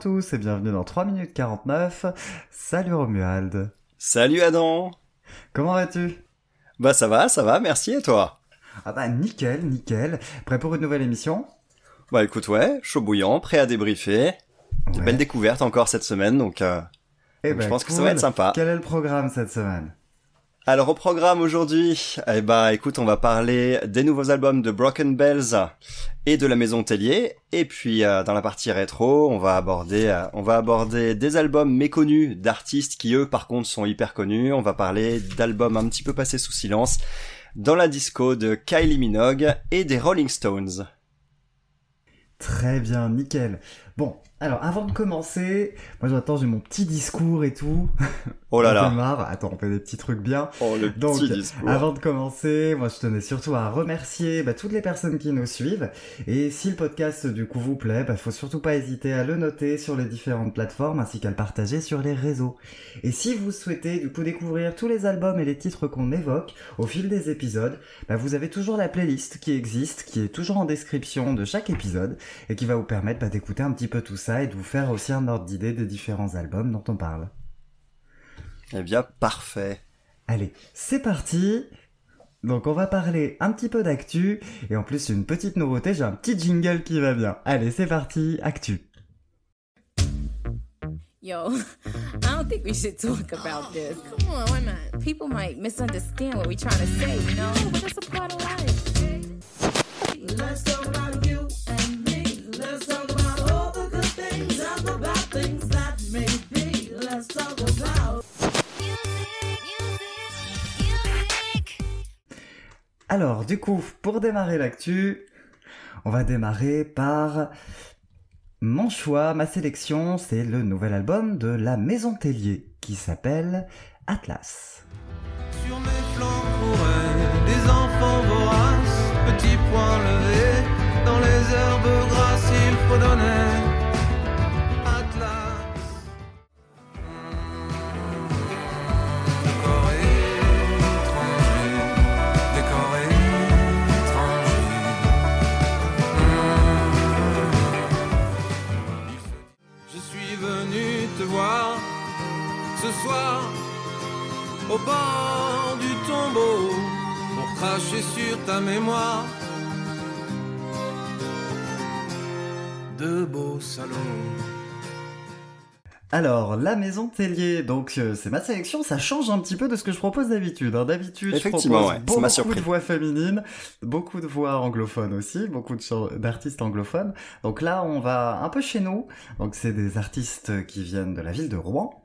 tous et bienvenue dans 3 minutes 49. Salut Romuald. Salut Adam. Comment vas-tu? Bah ça va, ça va, merci et toi? Ah bah nickel, nickel. Prêt pour une nouvelle émission? Bah écoute ouais, chaud bouillant, prêt à débriefer. De Ouais. belles découvertes encore cette semaine donc, euh, Eh donc ben, je pense que ça va être sympa. Quel est le programme cette semaine? Alors au programme aujourd'hui, eh bah écoute, on va parler des nouveaux albums de Broken Bells et de la Maison Tellier et puis euh, dans la partie rétro, on va aborder euh, on va aborder des albums méconnus d'artistes qui eux par contre sont hyper connus, on va parler d'albums un petit peu passés sous silence dans la disco de Kylie Minogue et des Rolling Stones. Très bien, nickel. Bon, alors avant de commencer, moi j'attends, j'ai mon petit discours et tout. Oh là On là. démarre. Attends, on fait des petits trucs bien. Oh le Donc, petit discours. Avant de commencer, moi je tenais surtout à remercier bah, toutes les personnes qui nous suivent. Et si le podcast du coup vous plaît, bah, faut surtout pas hésiter à le noter sur les différentes plateformes ainsi qu'à le partager sur les réseaux. Et si vous souhaitez du coup découvrir tous les albums et les titres qu'on évoque au fil des épisodes, bah, vous avez toujours la playlist qui existe, qui est toujours en description de chaque épisode et qui va vous permettre bah, d'écouter un petit peu tout ça et de vous faire aussi un ordre d'idée des différents albums dont on parle. Eh bien, parfait. Allez, c'est parti Donc on va parler un petit peu d'actu, et en plus une petite nouveauté, j'ai un petit jingle qui va bien. Allez, c'est parti, actu. Yo, I don't think we should talk about this. Come on, why not? People might misunderstand what we're trying to say, you know? But it's a part of life. Let's talk about Alors, du coup, pour démarrer l'actu, on va démarrer par mon choix, ma sélection, c'est le nouvel album de la Maison Tellier, qui s'appelle Atlas. Sur mes flancs des enfants voraces, petits levés, dans les herbes grasses. Ta mémoire. De beaux salons. Alors, la Maison Tellier, donc euh, c'est ma sélection, ça change un petit peu de ce que je propose d'habitude. hein. D'habitude, je propose ouais, beaucoup surpris. de voix féminines, beaucoup de voix anglophones aussi, beaucoup d'artistes anglophones. Donc là, on va un peu chez nous. Donc c'est des artistes qui viennent de la ville de Rouen.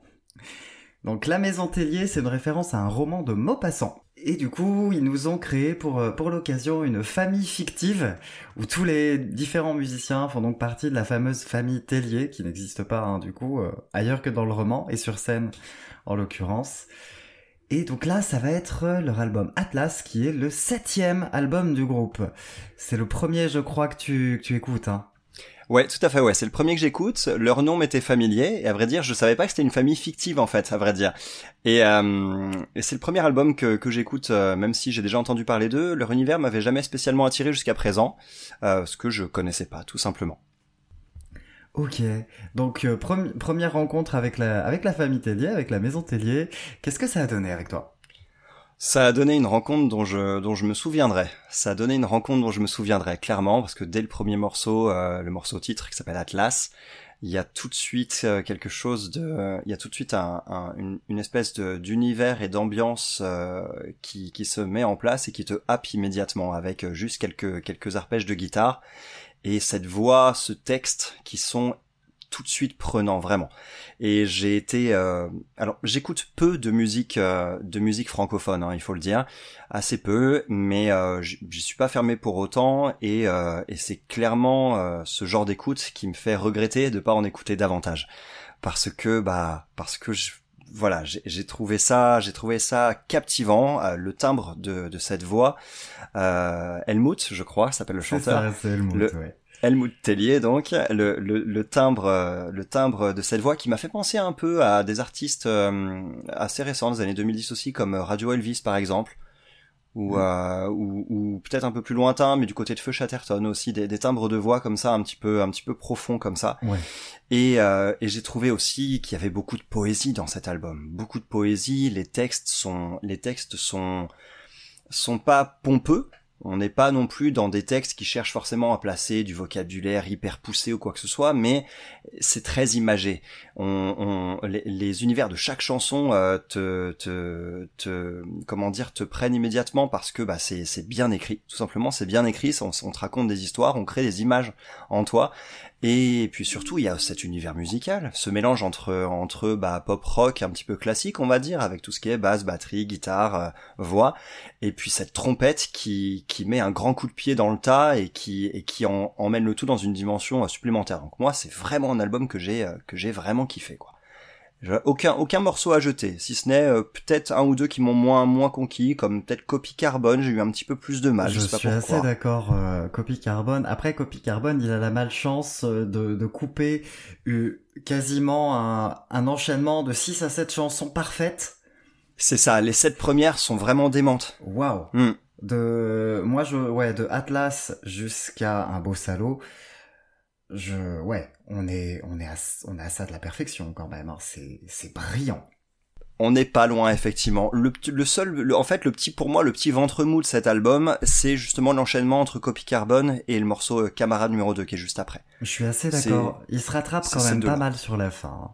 Donc La Maison Tellier, c'est une référence à un roman de Maupassant. Et du coup, ils nous ont créé pour, euh, pour l'occasion une famille fictive où tous les différents musiciens font donc partie de la fameuse famille Tellier, qui n'existe pas hein, du coup euh, ailleurs que dans le roman et sur scène en l'occurrence. Et donc là, ça va être euh, leur album Atlas, qui est le septième album du groupe. C'est le premier, je crois, que tu, que tu écoutes. Hein. Ouais, tout à fait, ouais. C'est le premier que j'écoute. Leur nom m'était familier. Et à vrai dire, je savais pas que c'était une famille fictive, en fait, à vrai dire. Et, euh, c'est le premier album que, que j'écoute, euh, même si j'ai déjà entendu parler d'eux. Leur univers m'avait jamais spécialement attiré jusqu'à présent. Euh, ce que je connaissais pas, tout simplement. Ok, donc euh, premi- première rencontre avec la, avec la famille Tellier, avec la maison Tellier. Qu'est-ce que ça a donné avec toi? Ça a donné une rencontre dont je, dont je me souviendrai. Ça a donné une rencontre dont je me souviendrai, clairement, parce que dès le premier morceau, euh, le morceau titre qui s'appelle Atlas, il y a tout de suite euh, quelque chose de, il y a tout de suite un, un- une, une espèce d'univers et d'ambiance euh, qui, qui se met en place et qui te happe immédiatement avec juste quelques quelques arpèges de guitare et cette voix, ce texte qui sont tout de suite prenants vraiment. Et j'ai été, euh, alors j'écoute peu de musique euh, de musique francophone, hein, il faut le dire, assez peu, mais euh, j'y suis pas fermé pour autant et, euh, et c'est clairement euh, ce genre d'écoute qui me fait regretter de pas en écouter davantage parce que bah parce que je, voilà j'ai trouvé ça j'ai trouvé ça captivant euh, le timbre de, de cette voix euh, Helmut je crois s'appelle le chanteur ça, Helmut, Le- ouais. Helmut Tellier, donc le, le, le timbre, euh, le timbre de cette voix qui m'a fait penser un peu à des artistes euh, assez récents des années 2010 aussi, comme Radio Elvis par exemple, ou, Mm. euh, ou, ou peut-être un peu plus lointain, mais du côté de Feu Chatterton aussi, des, des timbres de voix comme ça, un petit peu, un petit peu profond comme ça. Ouais. Et, euh, et j'ai trouvé aussi qu'il y avait beaucoup de poésie dans cet album, beaucoup de poésie. Les textes sont, les textes sont, sont pas pompeux. On n'est pas non plus dans des textes qui cherchent forcément à placer du vocabulaire hyper poussé ou quoi que ce soit, mais c'est très imagé. Les, univers de chaque chanson euh, te, te, te, comment dire, te prennent immédiatement parce que bah, c'est, c'est bien écrit. Tout simplement, c'est bien écrit. On, on te raconte des histoires, on crée des images en toi. Et puis surtout, il y a cet univers musical, ce mélange entre entre bah, pop rock un petit peu classique, on va dire, avec tout ce qui est basse, batterie, guitare, euh, voix, et puis cette trompette qui qui met un grand coup de pied dans le tas et qui et qui en, emmène le tout dans une dimension euh, supplémentaire. Donc moi, c'est vraiment un album que j'ai euh, que j'ai vraiment kiffé quoi. Je- Aucun aucun morceau à jeter, si ce n'est euh, peut-être un ou deux qui m'ont moins moins conquis, comme peut-être Copy Carbone, j'ai eu un petit peu plus de mal. je sais pas suis assez d'accord. Euh, Copy Carbone. Après, Copy Carbone, il a la malchance euh, de, de couper euh, quasiment un, un enchaînement de 6 à 7 chansons parfaites. C'est ça, les sept premières sont vraiment démentes. Waouh. Hmm. De moi, je ouais, de Atlas jusqu'à un beau salaud. Je ouais, on est on est à, on est à ça de la perfection quand même. hein. C'est c'est brillant. On n'est pas loin effectivement. Le, le seul, le- en fait, le petit pour moi, le petit ventre mou de cet album, c'est justement l'enchaînement entre Copy Carbone et le morceau euh, Camarade numéro 2 qui est juste après. Je suis assez d'accord. Il se rattrape quand même pas mal sur la fin. hein.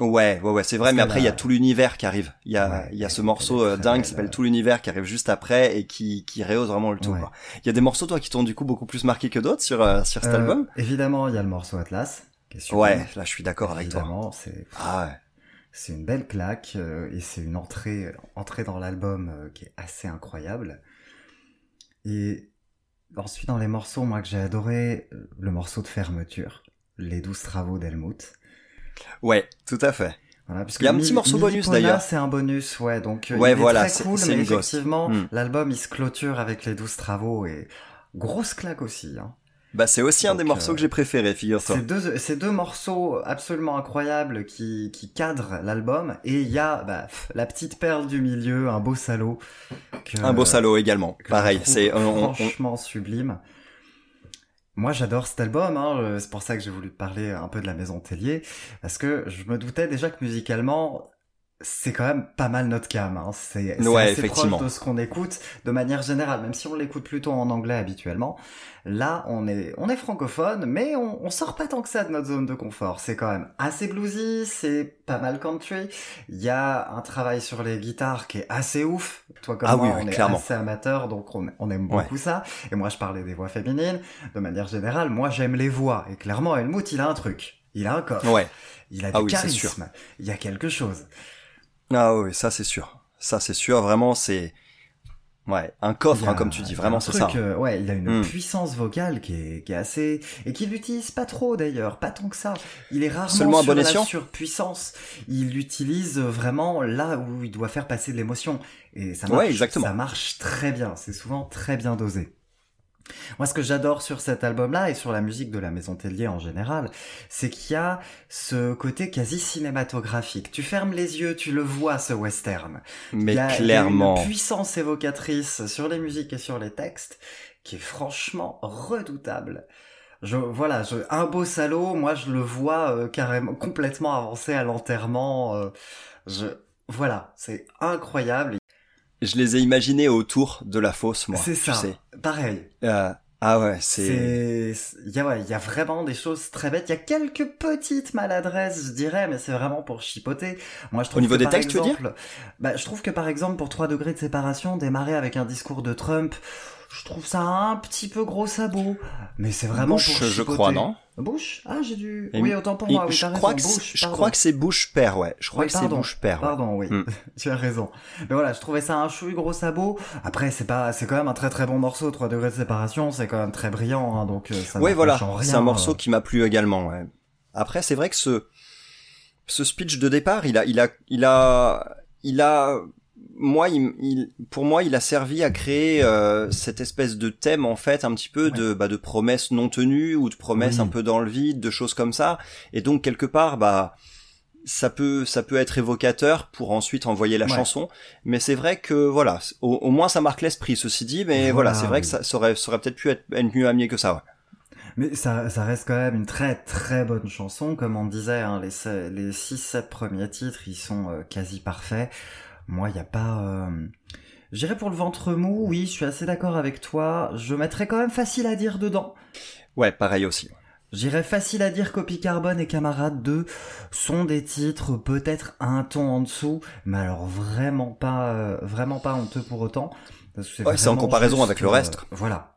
Ouais, ouais, ouais, c'est vrai. Mais après, il y a tout l'univers qui arrive. Il y a, Ouais, il y a ce morceau euh, dingue qui s'appelle euh. Tout l'univers qui arrive juste après et qui qui rehausse vraiment le tout. Ouais. Il y a des morceaux toi qui t'ont du coup beaucoup plus marqué que d'autres sur euh, sur cet Euh, album? Évidemment, il y a le morceau Atlas. Qui est super. Ouais, là, je suis d'accord avec toi. Évidemment, c'est Ah ouais. c'est une belle claque et c'est une entrée entrée dans l'album qui est assez incroyable. Et ensuite dans les morceaux, moi que j'ai adoré, le morceau de fermeture, les douze travaux d'Helmut. Ouais, tout à fait. Voilà, Il y a un petit morceau bonus, d'ailleurs. C'est un bonus, ouais. Donc euh, Ouais, il est voilà, très c'est- cool, mais une effectivement, Hmm. l'album il se clôture avec les douze travaux et grosse claque aussi. Hein. Bah c'est aussi un des morceaux euh, que j'ai préféré, figure-toi. C'est deux, morceaux absolument incroyables qui, qui cadrent l'album et il y a bah, pff, la petite perle du milieu, un beau salaud. que- Un beau salaud également. Pareil, c'est on- on- on- franchement sublime. Moi, j'adore cet album. Hein, euh, c'est pour ça que j'ai voulu parler un peu de la Maison Tellier parce que je me doutais déjà que musicalement, c'est quand même pas mal notre cam. Hein. C'est Ouais, assez proche de ce qu'on écoute de manière générale, même si on l'écoute plutôt en anglais habituellement. Là, on est on est francophone, mais on, on sort pas tant que ça de notre zone de confort. C'est quand même assez bluesy, c'est pas mal country. Il y a un travail sur les guitares qui est assez ouf. Toi comme Ah moi, oui, oui, on est assez amateur, donc on, on aime beaucoup ça. Et moi, je parlais des voix féminines. De manière générale, moi, j'aime les voix. Et clairement, Helmut, il a un truc. Il a un coffre. Ouais. Il a Ah du oui, charisme. Il y a quelque chose. Ah oui, ça c'est sûr. Ça c'est sûr, vraiment c'est ouais, un coffre a- hein, comme tu dis, vraiment c'est ça. euh, ouais, il a une Hmm. puissance vocale qui est, qui est assez et qu'il l'utilise pas trop d'ailleurs, pas tant que ça. Il est rarement Seulement sur la surpuissance. Il l'utilise vraiment là où il doit faire passer de l'émotion et ça Ouais, marche. exactement. Ça marche très bien. C'est souvent très bien dosé. Moi, ce que j'adore sur cet album-là et sur la musique de la Maison Tellier en général, c'est qu'il y a ce côté quasi cinématographique. Tu fermes les yeux, tu le vois, ce western. Mais Il y a- il y a clairement. une puissance évocatrice sur les musiques et sur les textes qui est franchement redoutable. Je, voilà, je, un beau salaud, moi je le vois euh, carrément complètement avancé à l'enterrement. euh, je, voilà, c'est incroyable. Je les ai imaginés autour de la fosse moi, C'est ça, sais. pareil. Euh, ah ouais, c'est il y a, ouais, y a vraiment des choses très bêtes. Il y a quelques petites maladresses, je dirais, mais c'est vraiment pour chipoter. Moi, je trouve Au niveau que, des par textes, tu veux dire? bah, je trouve que par exemple, pour 3 degrés de séparation, démarrer avec un discours de Trump, je trouve ça un petit peu gros sabot. Mais c'est vraiment Bush, pour je crois, non Bush? Ah, j'ai dû, Et- oui, autant pour moi, oui, je crois raison. que c'est- Bush, je crois que c'est Bush père, ouais. Je crois Oui, que c'est. Bush père. ouais. Pardon, oui, Hmm. tu as raison. Mais voilà, je trouvais ça un chouille gros sabot. Après, c'est pas, c'est quand même un très très bon morceau. 3 degrés de séparation, c'est quand même très brillant, hein, donc euh, ça ne voilà, c'est un morceau euh. qui m'a plu également. Ouais. Après, c'est vrai que ce ce speech de départ, il a il a il a il a moi il, il- pour moi, il a servi à créer euh, cette espèce de thème en fait, un petit peu de bah, de promesses non tenues ou de promesses Oui. un peu dans le vide, de choses comme ça. Et donc quelque part, bah ça peut ça peut être évocateur pour ensuite envoyer la Ouais. chanson mais c'est vrai que voilà au, au moins ça marque l'esprit ceci dit mais Voilà, voilà, c'est vrai oui. que ça, ça aurait ça aurait peut-être pu être, être mieux amené que ça ouais. Mais ça, ça reste quand même une très très bonne chanson, comme on disait, hein, les, les 6-7 premiers titres, ils sont euh, quasi parfaits. Moi, il n'y a pas... Euh... J'irais pour le ventre mou, oui, je suis assez d'accord avec toi. Je mettrais quand même facile à dire dedans. ouais pareil aussi J'irais facile à dire Copie Carbone et Camarade 2 sont des titres peut-être un ton en dessous, mais alors vraiment pas, euh, vraiment pas honteux pour autant. Que Ouais, c'est en comparaison avec le euh, reste. voilà.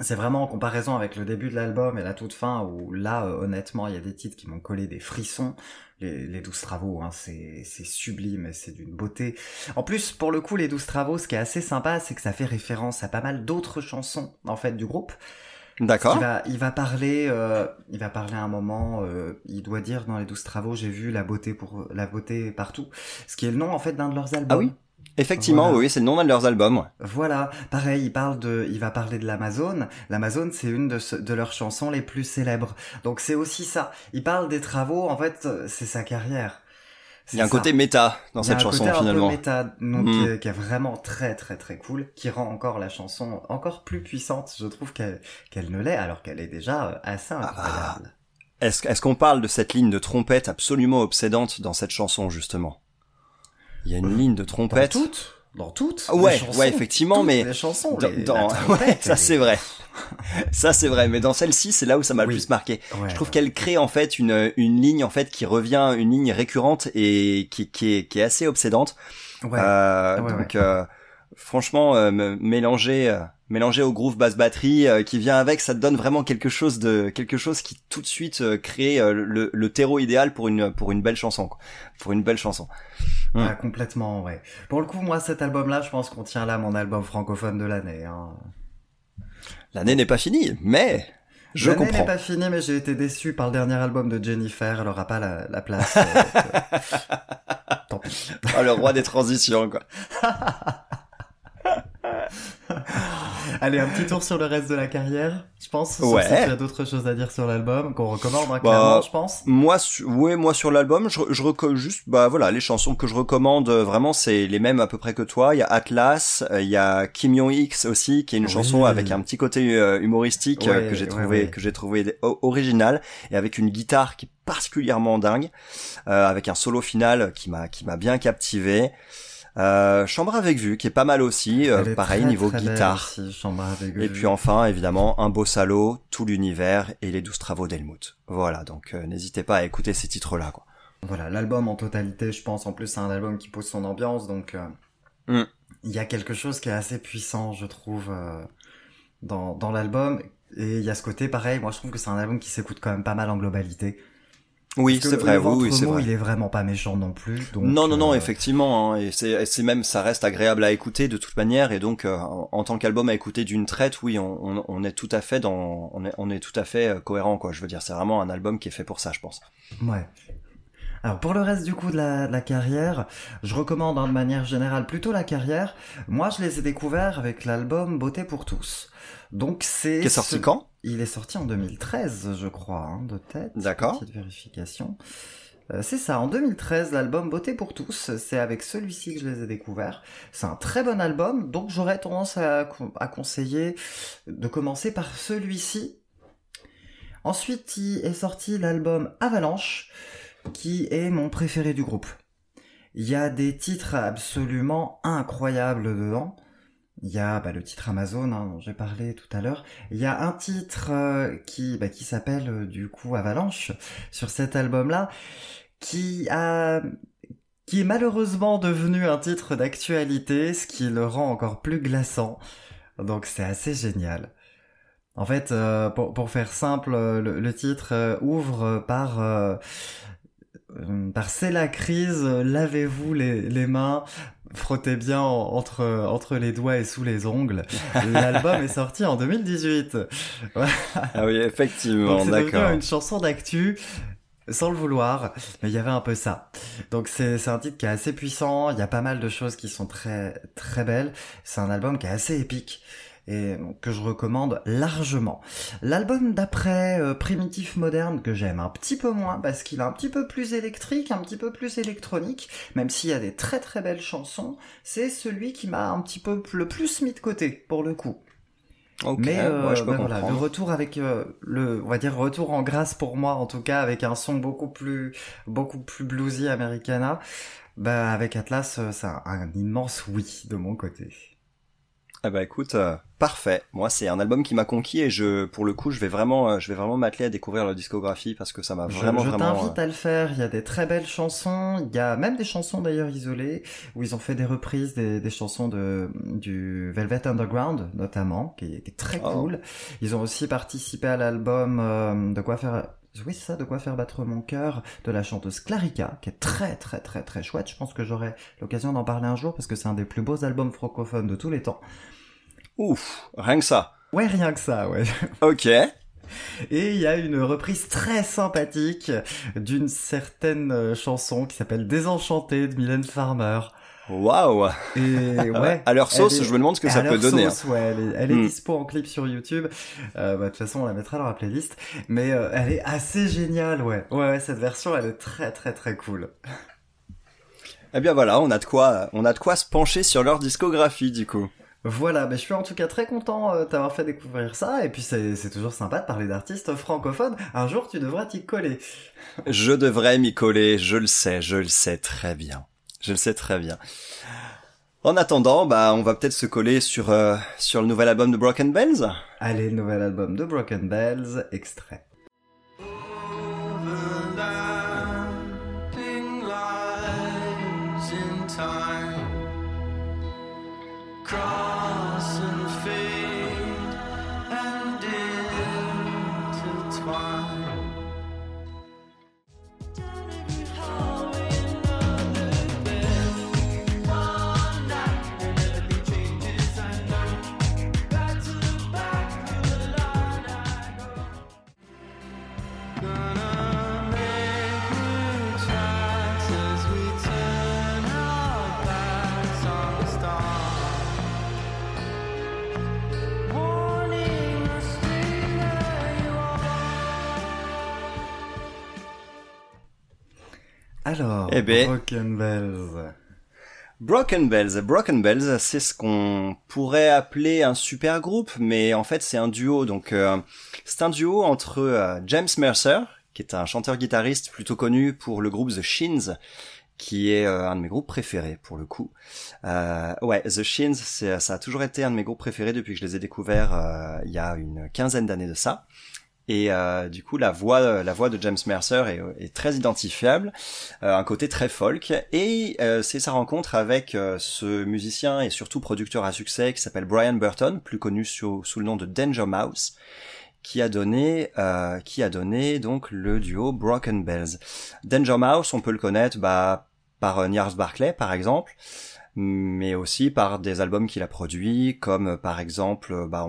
C'est vraiment en comparaison avec le début de l'album et la toute fin où là, euh, honnêtement, il y a des titres qui m'ont collé des frissons. Les, les 12 travaux, hein, c'est, sublime c'est d'une beauté. En plus, pour le coup, les 12 travaux, ce qui est assez sympa, c'est que ça fait référence à pas mal d'autres chansons, en fait, du groupe. d'accord Il va, il va parler, euh, il va parler à un moment. euh, il doit dire dans les douze travaux, j'ai vu la beauté pour la beauté partout, ce qui est le nom en fait d'un de leurs albums. Ah oui? Effectivement Voilà. oui c'est le nom d'un de leurs albums ouais. Voilà, pareil, il parle de, il va parler de l'Amazone. L'Amazone, c'est une de, ce- de leurs chansons les plus célèbres. Donc c'est aussi ça. Il parle des travaux. En fait, euh, c'est sa carrière. il y a un ça. côté méta dans Il y a cette un chanson côté un peu finalement méta, donc, Mm. qui, est, qui est vraiment très très très cool, qui rend encore la chanson encore plus puissante, je trouve qu'elle ne l'est, alors qu'elle est déjà euh, assez Ah bah, incroyable. Est-ce est-ce qu'on parle de cette ligne de trompette absolument obsédante dans cette chanson justement? Il y a une ligne de Dans trompette. toutes Dans toutes Ah ouais, les chansons, ouais, effectivement, toutes mais les chansons, Dans- les- dans- ouais, ça c'est est- vrai. ça c'est vrai, mais dans celle-ci, c'est là où ça m'a le plus marqué. Ouais, Je trouve ouais. qu'elle crée en fait une une ligne en fait qui revient, une ligne récurrente et qui qui est qui est assez obsédante. Ouais. Euh, donc euh, franchement, euh, mélanger mélanger au groove basse batterie euh, qui vient avec, ça te donne vraiment quelque chose de quelque chose qui tout de suite euh, crée euh, le, le terreau idéal pour une pour une belle chanson, quoi. pour une belle chanson. Mm. Ah, complètement, ouais. Pour le coup, moi, cet album-là, je pense qu'on tient là mon album francophone de l'année. Hein. L'année n'est pas finie, mais je L'année n'est comprends. pas finie, mais j'ai été déçu par le dernier album de Jennifer. Elle aura pas la, la place. euh, euh, Tant pis. Ah, le roi des transitions, quoi. Allez, un petit tour sur le reste de la carrière, je pense. Ouais. Si tu as d'autres choses à dire sur l'album, qu'on recommande, hein, Bah, clairement, je pense. Moi, su- ouais, moi sur l'album, je, je reco- juste, bah voilà, les chansons que je recommande euh, vraiment, c'est les mêmes à peu près que toi. Il y a Atlas, euh, il y a Kim X aussi, qui est une Oui. chanson avec un petit côté euh, humoristique Ouais, que j'ai trouvé ouais. que j'ai trouvé original et avec une guitare qui est particulièrement dingue, euh, avec un solo final qui m'a qui m'a bien captivé. Euh, Chambre avec vue, qui est pas mal aussi, euh, pareil très, niveau très guitare. aussi, avec Et vue. puis enfin, évidemment, un beau salaud, tout l'univers et les douze travaux d'Helmut. Voilà, donc euh, n'hésitez pas à écouter ces titres-là. Quoi. Voilà, l'album en totalité, je pense, en plus, c'est un album qui pose son ambiance, donc euh, Mm. il y a quelque chose qui est assez puissant, je trouve, euh, dans, dans l'album. Et il y a ce côté, pareil, moi je trouve que c'est un album qui s'écoute quand même pas mal en globalité. Oui, c'est vrai, le oui, oui, vrai. il est vraiment pas méchant non plus. Donc, non, non, non, euh, effectivement, hein, et c'est même, ça reste agréable à écouter de toute manière, et donc euh, en, en tant qu'album à écouter d'une traite, oui, on, on, on est tout à fait dans, on est, on est tout à fait euh, cohérent, quoi. Je veux dire, c'est vraiment un album qui est fait pour ça, je pense. Ouais. Alors pour le reste du coup de la, de la carrière, je recommande hein, de manière générale plutôt la carrière. Moi je les ai découverts avec l'album Beauté pour tous. Donc c'est... Qui est sorti ce- quand? Il est sorti en 2013 je crois, hein, de tête. D'accord. Petite vérification. Euh, c'est ça, en 2013, l'album Beauté pour tous, c'est avec celui-ci que je les ai découverts. C'est un très bon album, donc j'aurais tendance à conseiller de commencer par celui-ci. Ensuite, il est sorti l'album Avalanche, qui est mon préféré du groupe. Il y a des titres absolument incroyables dedans. Il y a bah, le titre Amazon hein, dont j'ai parlé tout à l'heure. Il y a un titre euh, qui, bah, qui s'appelle euh, du coup Avalanche sur cet album-là, qui a qui est malheureusement devenu un titre d'actualité, ce qui le rend encore plus glaçant. Donc c'est assez génial. En fait, euh, pour, pour faire simple, le, le titre ouvre par par c'est la crise, lavez-vous les, les mains, frottez bien en- entre entre les doigts et sous les ongles. L'album est sorti en 2018. Ah oui, effectivement, d'accord. une chanson d'actu sans le vouloir, mais il y avait un peu ça. Donc c'est c'est un titre qui est assez puissant, il y a pas mal de choses qui sont très très belles. C'est un album qui est assez épique et donc, que je recommande largement. L'album d'après, euh, Primitif Moderne, que j'aime un petit peu moins parce qu'il est un petit peu plus électrique, un petit peu plus électronique, même s'il y a des très très belles chansons, c'est celui qui m'a un petit peu le plus mis de côté, pour le coup. Mais, euh, ouais, je peux mais voilà, le retour avec euh, le, on va dire retour en grâce pour moi en tout cas avec un son beaucoup plus, beaucoup plus bluesy americana. Bah avec Atlas, c'est un, un immense oui de mon côté. Ah bah écoute, euh, parfait. Moi, c'est un album qui m'a conquis et je, pour le coup, je vais vraiment, euh, je vais vraiment m'atteler à découvrir leur discographie parce que ça m'a Je, vraiment, je vraiment. t'invite à le faire. Il y a des très belles chansons. Il y a même des chansons d'ailleurs isolées où ils ont fait des reprises des, des chansons de du Velvet Underground notamment, qui est très Oh. cool. Ils ont aussi participé à l'album euh, de quoi faire. Oui, c'est ça, de quoi faire battre mon cœur de la chanteuse Clarica, qui est très très très très chouette. Je pense que j'aurai l'occasion d'en parler un jour parce que c'est un des plus beaux albums francophones de tous les temps. Ouf, rien que ça. Ouais, rien que ça, ouais. Ok. Et il y a une reprise très sympathique d'une certaine euh, chanson qui s'appelle Désenchanté de Mylène Farmer. Waouh. Et ouais. À leur sauce, est- je me demande ce que à ça peut donner. hein. sauce, ouais, elle est, elle est Hmm. dispo en clip sur YouTube. Euh, bah, de toute façon, on la mettra dans la playlist. Mais euh, elle est assez géniale, ouais. Ouais, ouais, cette version, elle est très très très cool. Eh bien voilà, on a de quoi, on a de quoi se pencher sur leur discographie du coup. Voilà, mais je suis en tout cas très content euh, d'avoir fait découvrir ça. Et puis c'est toujours sympa de parler d'artistes francophones. Un jour, tu devras t'y coller. Je devrais m'y coller, je le sais, je le sais très bien. Je le sais très bien. En attendant, bah, on va peut-être se coller sur euh, sur le nouvel album de Broken Bells. Allez, nouvel album de Broken Bells, extrait. Alors, Eh ben. Broken Bells. Broken Bells. Broken Bells, c'est ce qu'on pourrait appeler un super groupe, mais en fait c'est un duo. Donc euh, c'est un duo entre euh, James Mercer, qui est un chanteur-guitariste plutôt connu pour le groupe The Shins, qui est euh, un de mes groupes préférés pour le coup. Euh, ouais, The Shins, ça a toujours été un de mes groupes préférés depuis que je les ai découverts euh, il y a une quinzaine d'années de ça. Et euh, du coup, la voix, la voix de James Mercer est, très identifiable, euh, un côté très folk. Et euh, c'est sa rencontre avec euh, ce musicien et surtout producteur à succès qui s'appelle Brian Burton, plus connu sous, le nom de Danger Mouse, qui a donné, euh, qui a donné donc le duo Broken Bells. Danger Mouse, on peut le connaître bah, par euh, Niars Barclay, par exemple mais aussi par des albums qu'il a produits, comme euh, par exemple, euh, bah,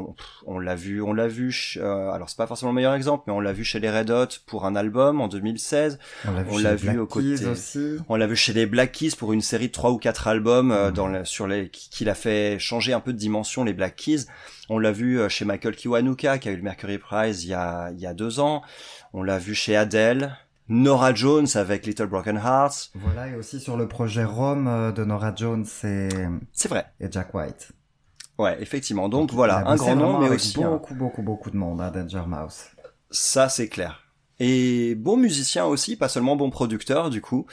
on, l'a vu, on l'a vu, euh, alors c'est pas forcément le meilleur exemple, mais on l'a vu chez les Red Hot pour un album en 2016, On l'a vu, On chez l'a les vu Black aux Keys côtés. aussi. on l'a vu chez les Black Keys pour une série de trois ou quatre albums euh, Mhm. dans le- sur les qui, qui l'a fait changer un peu de dimension les Black Keys. On l'a vu euh, chez Michael Kiwanuka qui a eu le Mercury Prize il y a il y a deux ans. On l'a vu chez Adele, Nora Jones avec Little Broken Hearts. Voilà, et aussi sur le projet Rome euh, de Nora Jones et, C'est vrai. et Jack White. Ouais, effectivement. Donc Il voilà, un grand nom, mais aussi un- beaucoup, beaucoup, beaucoup de monde, hein, Danger Mouse. Ça, c'est clair. Et bon musicien aussi, pas seulement bon producteur du coup.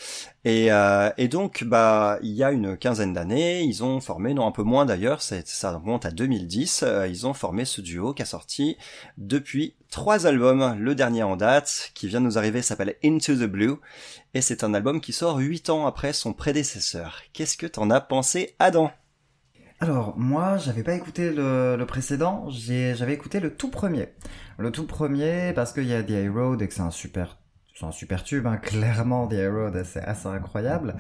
Et, euh, donc, bah, il y a une quinzaine d'années, ils ont formé, non un peu moins d'ailleurs, ça remonte à 2010, euh, ils ont formé ce duo qui a sorti depuis trois albums. Le dernier en date, qui vient de nous arriver, s'appelle Into the Blue, et c'est un album qui sort huit ans après son prédécesseur. Qu'est-ce que t'en as pensé, Adam? Alors, moi, j'avais pas écouté le, précédent, j'avais écouté le tout premier. Le tout premier, parce qu'il y a The High Road et que c'est un super, c'est un super tube, hein. clairement, The High Road, c'est assez incroyable.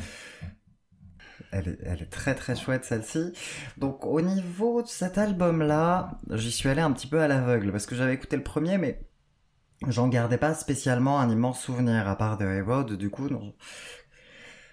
Elle est, très très chouette celle-ci. Donc au niveau de cet album-là, j'y suis allé un petit peu à l'aveugle parce que j'avais écouté le premier, mais j'en gardais pas spécialement un immense souvenir à part The High Road. Du coup,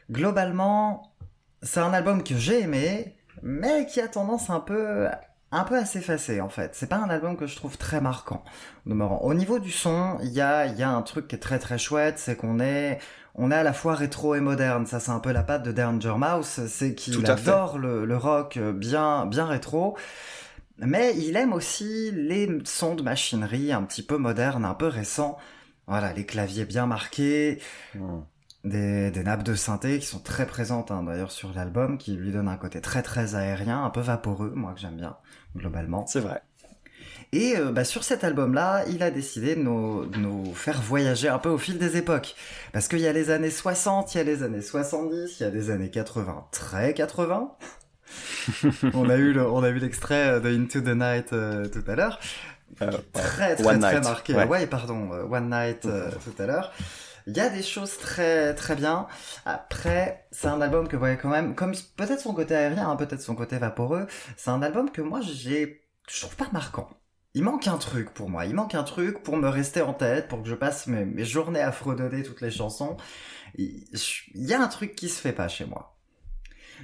globalement, c'est un album que j'ai aimé, mais qui a tendance un peu un peu à s'effacer en fait. C'est pas un album que je trouve très marquant. au demeurant. Au niveau du son, il y a, il y a un truc qui est très très chouette, c'est qu'on est, on est à la fois rétro et moderne. Ça, c'est un peu la patte de Danger Mouse, c'est qu'il adore le, le rock bien, bien rétro. Mais il aime aussi les sons de machinerie un petit peu modernes, un peu récents. Voilà, les claviers bien marqués, Hmm. Des, des nappes de synthé qui sont très présentes hein, d'ailleurs sur l'album, qui lui donnent un côté très très aérien, un peu vaporeux, moi que j'aime bien globalement. C'est vrai. Et euh, bah, sur cet album-là, il a décidé de nous, de nous faire voyager un peu au fil des époques. Parce qu'il y a les années 60, il y a les années 70, il y a des années 80, très 80. on a eu le- on a vu l'extrait de Into the Night euh, tout à l'heure. Euh, Très très très marqué. ouais. Ouais, pardon, euh, One Night euh, tout à l'heure. Il y a des choses très très bien. Après, c'est un album que vous voyez quand même, comme peut-être son côté aérien, hein, peut-être son côté vaporeux. C'est un album que moi j'ai, je trouve pas marquant. Il manque un truc pour moi. Il manque un truc pour me rester en tête, pour que je passe mes, mes journées à fredonner toutes les chansons. Il y a un truc qui se fait pas chez moi.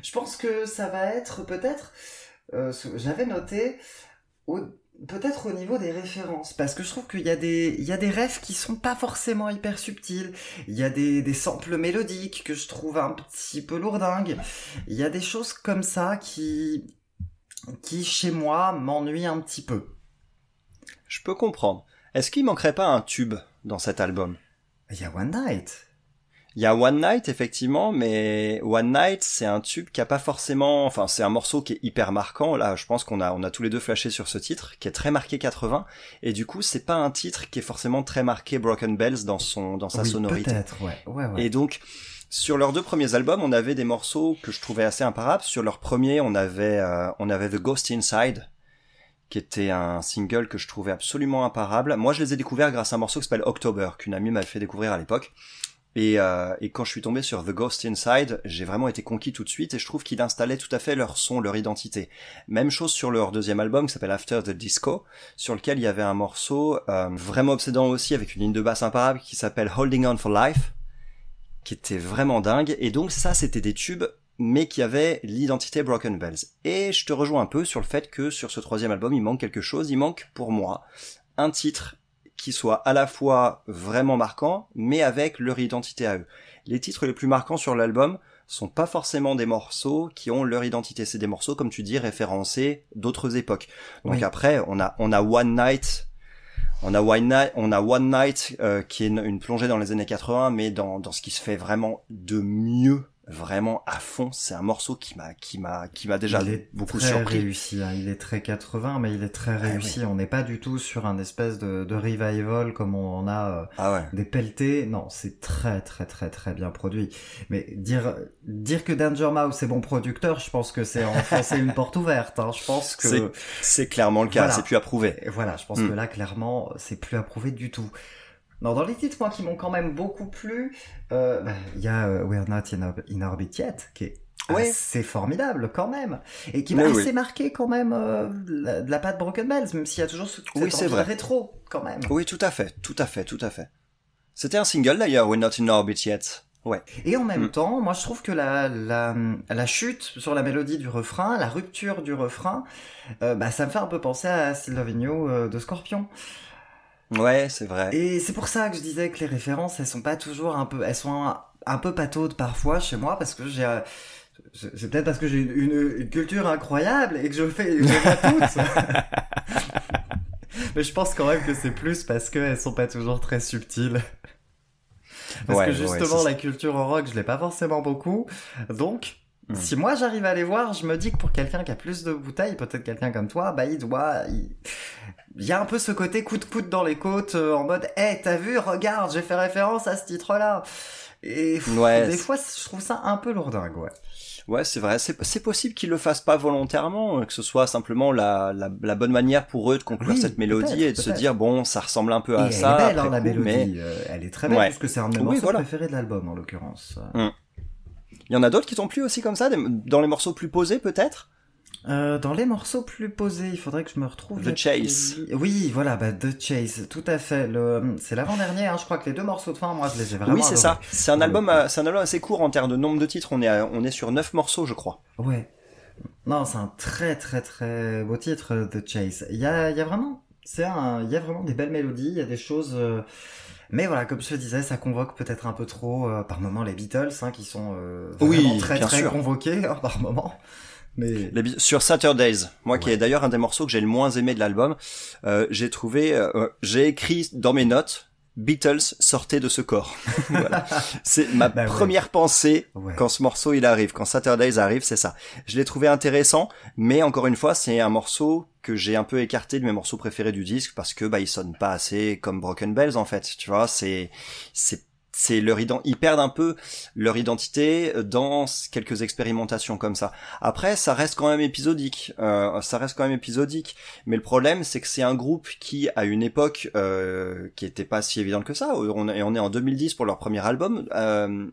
Je pense que ça va être peut-être, euh, j'avais noté, au- peut-être au niveau des références, parce que je trouve qu'il y a des, il y a des rêves qui sont pas forcément hyper subtils. Il y a des, des samples mélodiques que je trouve un petit peu lourdingues. Il y a des choses comme ça qui, qui chez moi m'ennuient un petit peu. Je peux comprendre. Est-ce qu'il manquerait pas un tube dans cet album? Il y a One Night. Il y a One Night effectivement, mais One Night c'est un tube qui a pas forcément, enfin c'est un morceau qui est hyper marquant. Là, je pense qu'on a on a tous les deux flashé sur ce titre, qui est très marqué 80, et du coup c'est pas un titre qui est forcément très marqué Broken Bells dans son dans sa oui, sonorité. peut-être, ouais, ouais, ouais. Et donc, sur leurs deux premiers albums, on avait des morceaux que je trouvais assez imparables. Sur leur premier, on avait, euh, on avait The Ghost Inside, qui était un single que je trouvais absolument imparable. Moi, je les ai découverts grâce à un morceau qui s'appelle October, qu'une amie m'avait fait découvrir à l'époque. Et, euh, et quand je suis tombé sur The Ghost Inside, j'ai vraiment été conquis tout de suite et je trouve qu'il installait tout à fait leur son, leur identité. Même chose sur leur deuxième album qui s'appelle After the Disco, sur lequel il y avait un morceau euh, vraiment obsédant aussi avec une ligne de basse imparable qui s'appelle Holding On for Life, qui était vraiment dingue. Et donc ça, c'était des tubes, mais qui avaient l'identité Broken Bells. Et je te rejoins un peu sur le fait que sur ce troisième album, il manque quelque chose. Il manque, pour moi, un titre qui soit à la fois vraiment marquant, mais avec leur identité à eux. Les titres les plus marquants sur l'album sont pas forcément des morceaux qui ont leur identité. C'est des morceaux, comme tu dis, référencés d'autres époques. Donc Oui. après, on a, on a One Night, on a One Night, on a One Night euh, qui est une, une plongée dans les années 80, mais dans, dans ce qui se fait vraiment de mieux, vraiment à fond. C'est un morceau qui m'a qui m'a qui m'a déjà il est beaucoup très surpris. réussi. hein. Il est très 80, mais il est très Ah réussi. On n'est pas du tout sur un espèce de, de revival comme on en a euh, Ah ouais. des pelletés. Non, c'est très très très très bien produit. Mais dire dire que Danger Mouse est bon producteur, je pense que c'est enfoncer une porte ouverte. hein. Je pense que C'est- C'est clairement le cas. Voilà. C'est plus approuvé. voilà, je pense Hmm. que là clairement c'est plus approuvé du tout. Non, dans les titres moi qui m'ont quand même beaucoup plu, euh, bah, il y a euh, We're Not in, Or- in Orbit Yet qui est Ouais. assez formidable quand même et qui m'a Oui, oui. assez marqué quand même euh, de la, de la patte Broken Bells, même s'il y a toujours ce, Oui, c'est vrai. rétro quand même. Oui, tout à fait, tout à fait, tout à fait. C'était un single d'ailleurs, We're Not in Orbit Yet. Ouais. Et en même Mm. temps, moi je trouve que la, la, la chute sur la mélodie du refrain, la rupture du refrain, euh, bah, ça me fait un peu penser à Still Loving You de Scorpion. Ouais, c'est vrai. Et c'est pour ça que je disais que les références, elles sont pas toujours un peu, elles sont un, un peu pataudes parfois chez moi parce que j'ai, euh, c'est peut-être parce que j'ai une, une- une culture incroyable et que je fais, je vois toutes. Mais je pense quand même que c'est plus parce qu'elles sont pas toujours très subtiles. Parce Ouais, que justement, la culture au rock, je l'ai pas forcément beaucoup. Donc, Hmm. si moi j'arrive à les voir, je me dis que pour quelqu'un qui a plus de bouteilles, peut-être quelqu'un comme toi, bah il doit... Il... il y a un peu ce côté coup de coude dans les côtes, euh, en mode « Hey, t'as vu, regarde, j'ai fait référence à ce titre-là !» Et pff, Ouais, des fois, je trouve ça un peu lourdingue, ouais. Ouais, c'est vrai. C'est possible qu'ils le fassent pas volontairement, euh, que ce soit simplement la, la, la bonne manière pour eux de conclure Oui, cette mélodie et de se dire bon, ça ressemble un peu Et à elle ça. est belle, hein, la coup, mélodie. mais euh, elle est très belle, Ouais. parce que c'est un de mes Oui, morceaux voilà. préférés de l'album, en l'occurrence. il y en a d'autres qui t'ont plu aussi comme ça, des- dans les morceaux plus posés peut-être? Euh, dans les morceaux plus posés, il faudrait que je me retrouve. The Chase. Oui, voilà, bah, The Chase, tout à fait. Le... C'est l'avant-dernier, hein, je crois que les deux morceaux de fin, moi, je les ai vraiment oui, c'est ça. C'est un album, euh, c'est un album assez court en termes de nombre de titres. On est, à- on est sur neuf morceaux, je crois. Ouais. Non, c'est un très très très beau titre, The Chase. Il y a, y a vraiment, c'est un, il y a vraiment des belles mélodies, il y a des choses. euh, Mais voilà, comme je te disais, ça convoque peut-être un peu trop euh, par moment les Beatles, hein, qui sont euh, Oui, vraiment très très sûr. convoqués hein, par moment. Mais Les sur Saturdays, moi qui est d'ailleurs un des morceaux que j'ai le moins aimé de l'album, euh, j'ai trouvé, euh, euh, j'ai écrit dans mes notes, Beatles sortez de ce corps. voilà. C'est ma Bah ouais. première pensée Ouais. quand ce morceau il arrive, quand Saturdays arrive, c'est ça. Je l'ai trouvé intéressant, mais encore une fois, c'est un morceau que j'ai un peu écarté de mes morceaux préférés du disque parce que bah il sonne pas assez comme Broken Bells en fait, tu vois, c'est c'est c'est leur ils perdent un peu leur identité dans quelques expérimentations comme ça. Après, ça reste quand même épisodique. Euh, ça reste quand même épisodique. Mais le problème, c'est que c'est un groupe qui, à une époque euh, qui était pas si évidente que ça, on, est- on est en 2010 pour leur premier album, euh,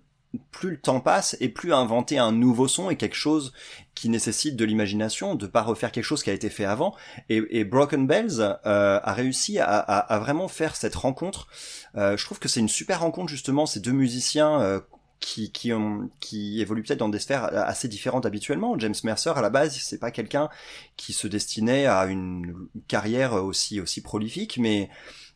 plus le temps passe et plus inventer un nouveau son est quelque chose qui nécessite de l'imagination, de pas refaire quelque chose qui a été fait avant. Et, et Broken Bells euh, a réussi à, à- à vraiment faire cette rencontre. Euh, je trouve que c'est une super rencontre justement ces deux musiciens. euh, qui, qui, ont, qui évoluent peut-être dans des sphères assez différentes habituellement. James Mercer, à la base, c'est pas quelqu'un qui se destinait à une carrière aussi, aussi prolifique, mais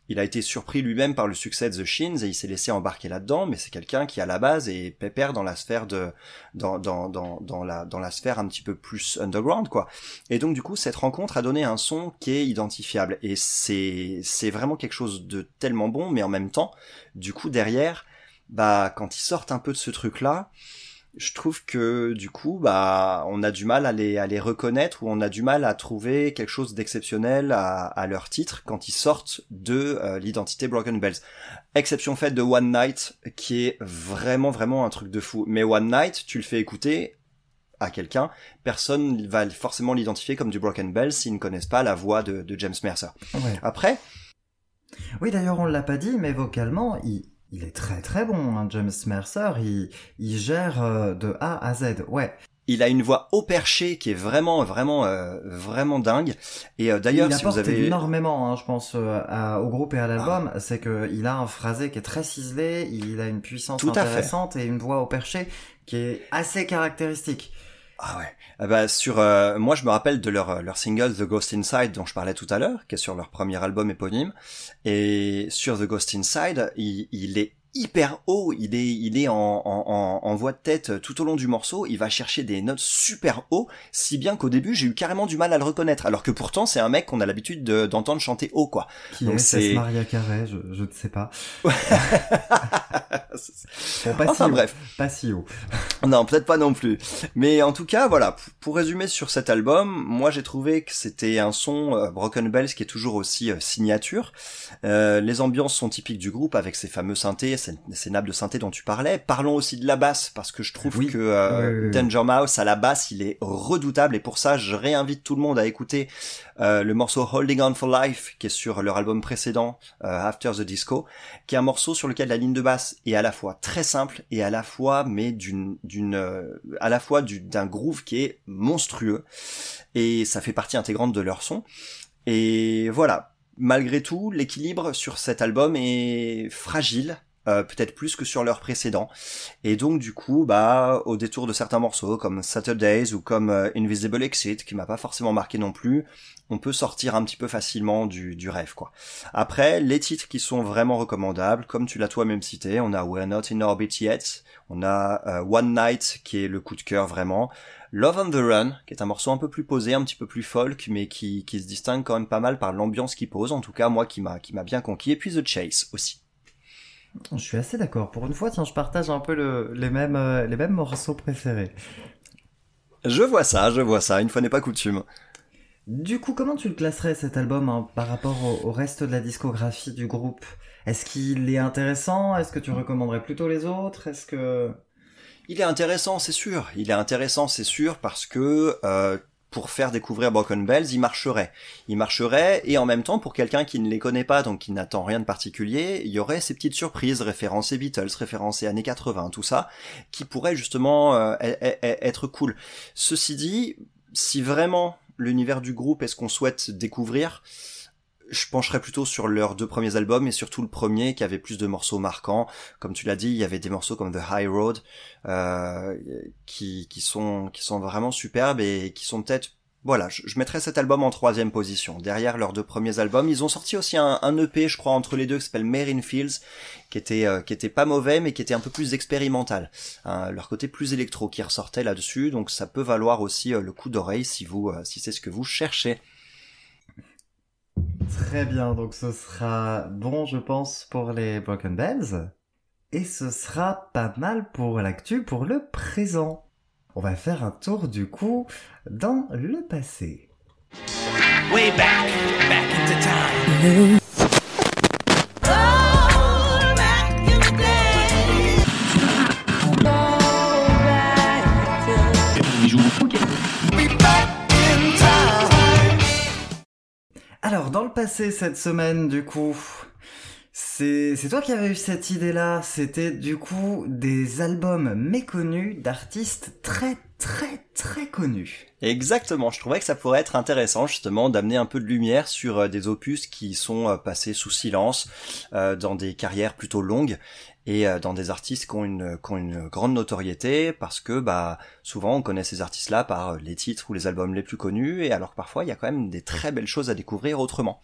il a été surpris lui-même par le succès de The Shins et il s'est laissé embarquer là-dedans, mais c'est quelqu'un qui à la base est pépère dans la sphère de, dans, dans, dans, la, dans la sphère un petit peu plus underground, quoi. Et donc, du coup, cette rencontre a donné un son qui est identifiable et c'est, c'est vraiment quelque chose de tellement bon, mais en même temps, du coup, derrière, bah, quand ils sortent un peu de ce truc-là, je trouve que du coup, bah, on a du mal à les, à les reconnaître ou on a du mal à trouver quelque chose d'exceptionnel à, à leur titre quand ils sortent de euh, l'identité Broken Bells. Exception faite de One Night, qui est vraiment, vraiment un truc de fou. Mais One Night, tu le fais écouter à quelqu'un, personne va forcément l'identifier comme du Broken Bells s'ils ne connaissent pas la voix de, de James Mercer. ouais. Après, Oui, d'ailleurs, on l'a pas dit, mais vocalement, il, il est très très bon, hein, James Mercer. Il, il gère euh, de A à Z. Ouais. il a une voix haut perché qui est vraiment, vraiment, euh, vraiment dingue. Et euh, d'ailleurs, il si vous avez... énormément, hein, je pense, à- au groupe et à l'album. C'est que il a un phrasé qui est très ciselé, il a une puissance Tout à fait. intéressante et une voix au perché qui est assez caractéristique. Ah ouais. Ah bah sur euh, moi je me rappelle de leur leur single The Ghost Inside dont je parlais tout à l'heure, qui est sur leur premier album éponyme et sur The Ghost Inside, il, il est hyper haut, il est il est en, en, en, voix de tête tout au long du morceau, il va chercher des notes super haut, si bien qu'au début j'ai eu carrément du mal à le reconnaître, alors que pourtant c'est un mec qu'on a l'habitude de- d'entendre chanter haut quoi. Qui Donc est c'est- c'est Maria Carey, je, je ne sais pas. Bon, pas enfin si haut, bref. Pas si haut. Non, peut-être pas non plus. Mais en tout cas, voilà, pour résumer sur cet album, moi j'ai trouvé que c'était un son euh, Broken Bells qui est toujours aussi euh, signature. Euh, les ambiances sont typiques du groupe avec ces fameux synthés, ces, ces nappes de synthé dont tu parlais. Parlons aussi de la basse parce que je trouve Oui. que euh. Danger Mouse à la basse, il est redoutable et pour ça, je réinvite tout le monde à écouter euh, le morceau Holding On for Life qui est sur leur album précédent euh, After the Disco, qui est un morceau sur lequel la ligne de basse est à la fois très simple et à la fois mais d'une d'une euh, à la fois du- d'un groove qui est monstrueux et ça fait partie intégrante de leur son. Et voilà, malgré tout, l'équilibre sur cet album est fragile. Euh, peut-être plus que sur leur précédent et donc du coup bah au détour de certains morceaux comme Saturdays ou comme euh, Invisible Exit qui m'a pas forcément marqué non plus on peut sortir un petit peu facilement du, du rêve quoi. Après les titres qui sont vraiment recommandables comme tu l'as toi-même cité on a We're Not in Orbit Yet on a euh, One Night qui est le coup de cœur vraiment. Love on the Run qui est un morceau un peu plus posé un petit peu plus folk mais qui, qui se distingue quand même pas mal par l'ambiance qu'il pose en tout cas moi qui m'a qui m'a bien conquis. Et puis The Chase aussi Je suis assez d'accord. Pour une fois, tiens, je partage un peu le- les mêmes euh, les mêmes morceaux préférés. je vois ça je vois ça une fois n'est pas coutume Du coup, comment tu le classerais cet album hein, par rapport au, au reste de la discographie du groupe? Est-ce qu'il est intéressant? Est-ce que tu recommanderais plutôt les autres? Est-ce que Il est intéressant, c'est sûr. Il est intéressant, c'est sûr, parce que euh, pour faire découvrir Broken Bells, il marcherait. Il marcherait, et en même temps, pour quelqu'un qui ne les connaît pas, donc qui n'attend rien de particulier, il y aurait ces petites surprises, référencées Beatles, référencées années 80, tout ça, qui pourraient justement euh, e- e- e- être cool. Ceci dit, si vraiment l'univers du groupe est ce qu'on souhaite découvrir, je pencherais plutôt sur leurs deux premiers albums et surtout le premier qui avait plus de morceaux marquants. Comme tu l'as dit, il y avait des morceaux comme The High Road euh, qui, qui sont qui sont vraiment superbes et qui sont peut-être voilà, je, mettrais cet album en troisième position. Derrière leurs deux premiers albums, ils ont sorti aussi un, un EP, je crois, entre les deux, qui s'appelle Marine Fields, qui était euh, qui était pas mauvais, mais qui était un peu plus expérimental. Hein, leur côté plus électro qui ressortait là-dessus, donc ça peut valoir aussi euh, le coup d'oreille si vous euh, si c'est ce que vous cherchez. Très bien, donc ce sera bon, je pense, pour les Broken Bells. Et ce sera pas mal pour l'actu, pour le présent. On va faire un tour du coup dans le passé. Cette semaine, du coup, c'est c'est toi qui avais eu cette idée-là. C'était du coup des albums méconnus d'artistes très très très connus. Exactement, je trouvais que ça pourrait être intéressant justement d'amener un peu de lumière sur euh, des opus qui sont euh, passés sous silence euh, dans des carrières plutôt longues et euh, dans des artistes qui ont une grande notoriété parce que bah souvent on connaît ces artistes-là par euh, les titres ou les albums les plus connus et alors que parfois il y a quand même des très belles choses à découvrir autrement.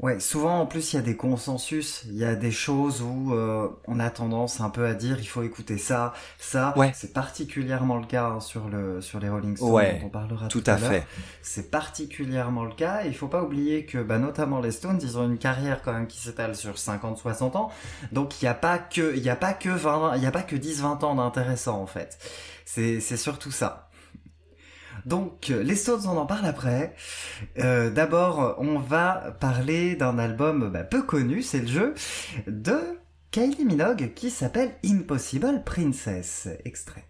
Ouais, souvent en plus il y a des consensus, il y a des choses où euh, on a tendance un peu à dire il faut écouter ça, ça. Ouais. C'est particulièrement le cas hein, sur le sur les Rolling Stones Ouais, dont on parlera Tout tout, à fait. C'est particulièrement le cas. Et il faut pas oublier que, bah, notamment les Stones, ils ont une carrière quand même qui s'étale sur 50-60 ans. Donc il n'y a pas que, il y a pas que 20, il y a pas que 10-20 ans d'intéressant en fait. C'est, c'est surtout ça. Donc les Stones, on en parle après. Euh, D'abord, on va parler d'un album bah, peu connu, c'est le jeu de Kylie Minogue qui s'appelle Impossible Princess. Extrait.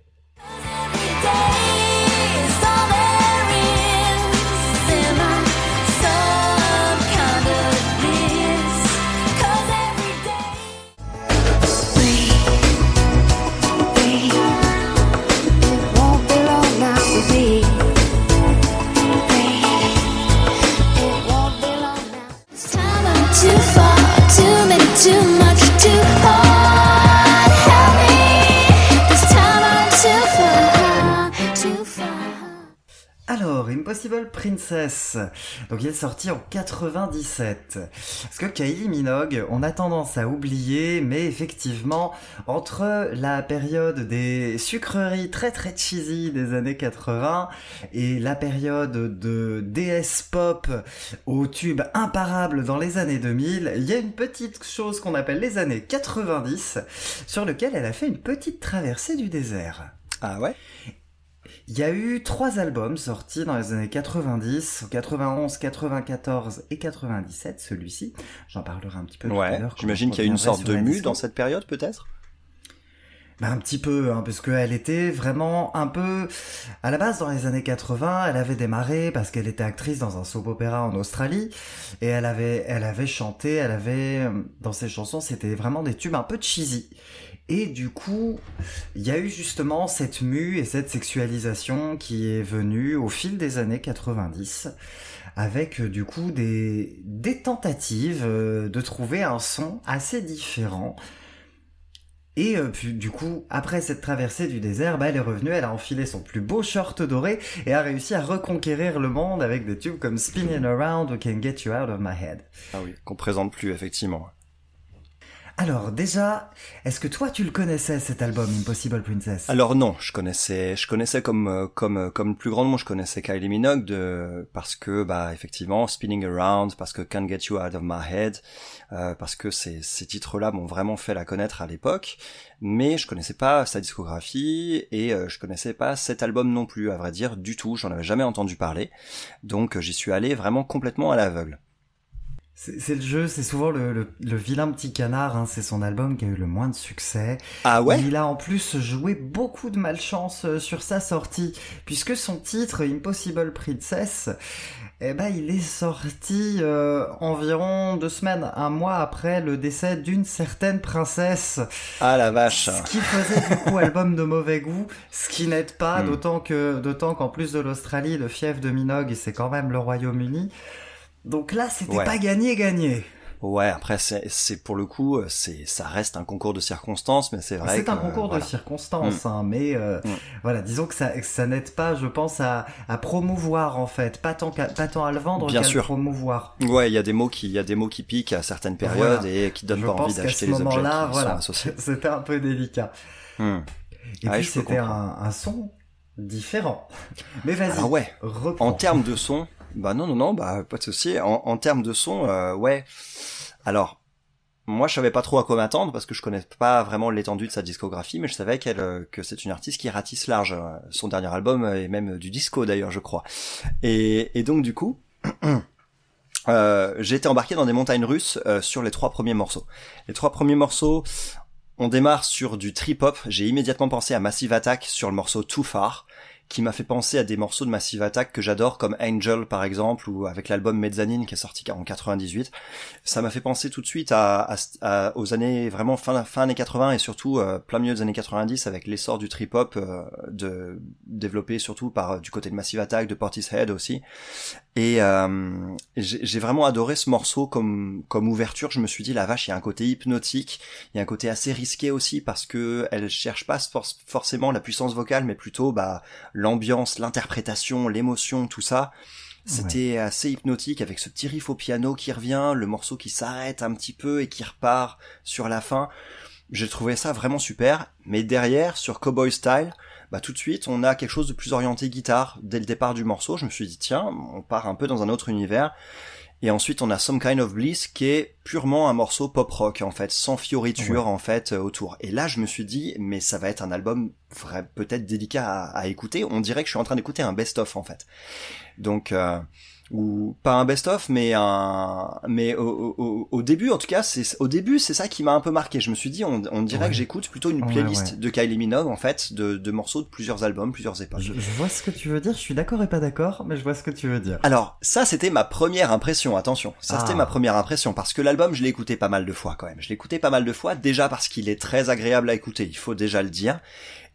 Too many, too much, Impossible Princess. Donc, il est sorti en 97. Parce que Kylie Minogue, on a tendance à oublier, mais effectivement, entre la période des sucreries très très cheesy des années 80 et la période de DS pop au tube imparable dans les années 2000, il y a une petite chose qu'on appelle les années 90, sur lequel elle a fait une petite traversée du désert. Ah ouais? Il y a eu trois albums sortis dans les années 90, 91, 94 et 97, celui-ci. J'en parlerai un petit peu tout à Ouais, l'heure. j'imagine qu'il y a une sorte de mue dans cette période peut-être? Bah, un petit peu, hein, parce qu'elle était vraiment un peu... À la base, dans les années 80, elle avait démarré parce qu'elle était actrice dans un soap opéra en Australie, et elle avait, elle avait chanté, elle avait... euh, Dans ses chansons, c'était vraiment des tubes un peu cheesy. Et du coup, il y a eu justement cette mue et cette sexualisation qui est venue au fil des années 90, avec euh, du coup des, tentatives euh, de trouver un son assez différent, et euh, du coup, après cette traversée du désert, bah, elle est revenue, elle a enfilé son plus beau short doré et a réussi à reconquérir le monde avec des tubes comme Spinning Around ou Can Get You Out of My Head. Ah oui, qu'on présente plus effectivement. Alors déjà, est-ce que toi tu le connaissais cet album Impossible Princess? Alors non, je connaissais, je connaissais comme euh, comme euh, comme plus grand monde, je connaissais Kylie Minogue parce que bah effectivement Spinning Around, parce que Can't Get You Out of My Head, euh, parce que ces titres-là m'ont vraiment fait la connaître à l'époque, mais je connaissais pas sa discographie et je connaissais pas cet album non plus, à vrai dire du tout, j'en avais jamais entendu parler, donc j'y suis allé vraiment complètement à l'aveugle. C'est le jeu, c'est souvent le, le, le vilain petit canard, hein, c'est son album qui a eu le moins de succès. Ah ouais Il a en plus joué beaucoup de malchance euh, sur sa sortie, puisque son titre Impossible Princess, eh ben, il est sorti euh, environ deux semaines, un mois après le décès d'une certaine princesse. Ah la vache. Ce qui faisait du coup album de mauvais goût, ce qui n'aide pas, Hmm. d'autant que d'autant qu'en plus de l'Australie, le fief de Minogue, c'est quand même le Royaume-Uni. Donc là, c'était Ouais. pas gagné gagné. Ouais, après c'est pour le coup, c'est ça reste un concours de circonstances, mais c'est vrai. C'est un concours voilà. de circonstances, hein, mais euh, Mm. voilà, disons que ça, ça n'aide pas, je pense, à, à promouvoir en fait, pas tant, qu'à- pas tant à le vendre qu'à le sûr. promouvoir. Ouais, il y a des mots qui, il y a des mots qui piquent à certaines périodes Voilà. et qui donnent je pas envie d'acheter les objets qui sont voilà, associés. c'était un peu délicat. Hmm. Et Ouais, puis c'était un, son différent. Mais vas-y, Alors ouais, reprends. en termes de son, bah non non non, bah pas de souci. En, en termes de son, euh, ouais. Alors, moi je savais pas trop à quoi m'attendre parce que je connais pas vraiment l'étendue de sa discographie, mais je savais qu'elle euh, que c'est une artiste qui ratisse large. Euh, Son dernier album est même du disco d'ailleurs, je crois. Et, et donc du coup. Euh, j'ai été embarqué dans des montagnes russes euh, sur les trois premiers morceaux. Les trois premiers morceaux, on démarre sur du trip-hop. J'ai immédiatement pensé à Massive Attack sur le morceau Too Far, qui m'a fait penser à des morceaux de Massive Attack que j'adore, comme Angel par exemple, ou avec l'album Mezzanine qui est sorti en 98. Ça m'a fait penser tout de suite aux années vraiment fin, fin années 80 et surtout euh, plein milieu des années 90 avec l'essor du trip-hop euh, de, développé surtout par euh, du côté de Massive Attack, de Portishead aussi. Et euh, j'ai vraiment adoré ce morceau comme comme ouverture. Je me suis dit la vache, il y a un côté hypnotique, il y a un côté assez risqué aussi parce que elle cherche pas for- forcément la puissance vocale, mais plutôt bah l'ambiance, l'interprétation, l'émotion, tout ça. C'était assez hypnotique avec ce petit riff au piano qui revient, le morceau qui s'arrête un petit peu et qui repart sur la fin. J'ai trouvé ça vraiment super. Mais derrière, sur Cowboy Style, bah tout de suite, on a quelque chose de plus orienté guitare. Dès le départ du morceau, je me suis dit, tiens, on part un peu dans un autre univers. Et ensuite, on a Some Kind of Bliss, qui est purement un morceau pop rock, en fait, sans fioriture, Ouais. en fait, euh, autour. Et là, je me suis dit, mais ça va être un album vrai, peut-être délicat à, à écouter. On dirait que je suis en train d'écouter un best-of, en fait. Donc, euh, ou pas un best-of, mais un, mais au, au- au, début, en tout cas, c'est au début, c'est ça qui m'a un peu marqué. Je me suis dit, on, on dirait Ouais. que j'écoute plutôt une playlist ouais. de Kylie Minogue, en fait, de, de morceaux de plusieurs albums, plusieurs époques. Je, je vois ce que tu veux dire, je suis d'accord et pas d'accord, mais je vois ce que tu veux dire. Alors, ça, c'était ma première impression, attention. Ça, c'était Ah. ma première impression, parce que l'album, je l'ai écouté pas mal de fois, quand même. Je l'ai écouté pas mal de fois, déjà parce qu'il est très agréable à écouter, il faut déjà le dire.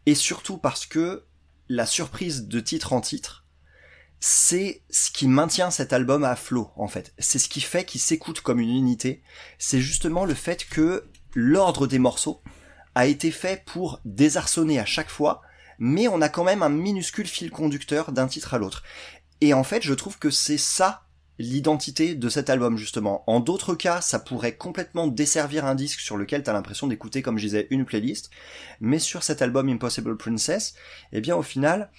Et surtout parce que la surprise de titre en titre, c'est ce qui maintient cet album à flot, en fait. C'est ce qui fait qu'il s'écoute comme une unité. C'est justement le fait que l'ordre des morceaux a été fait pour désarçonner à chaque fois, mais on a quand même un minuscule fil conducteur d'un titre à l'autre. Et en fait, je trouve que c'est ça l'identité de cet album justement. En d'autres cas, ça pourrait complètement desservir un disque sur lequel t'as l'impression d'écouter, comme je disais, une playlist. Mais sur cet album Impossible Princess, eh bien au final,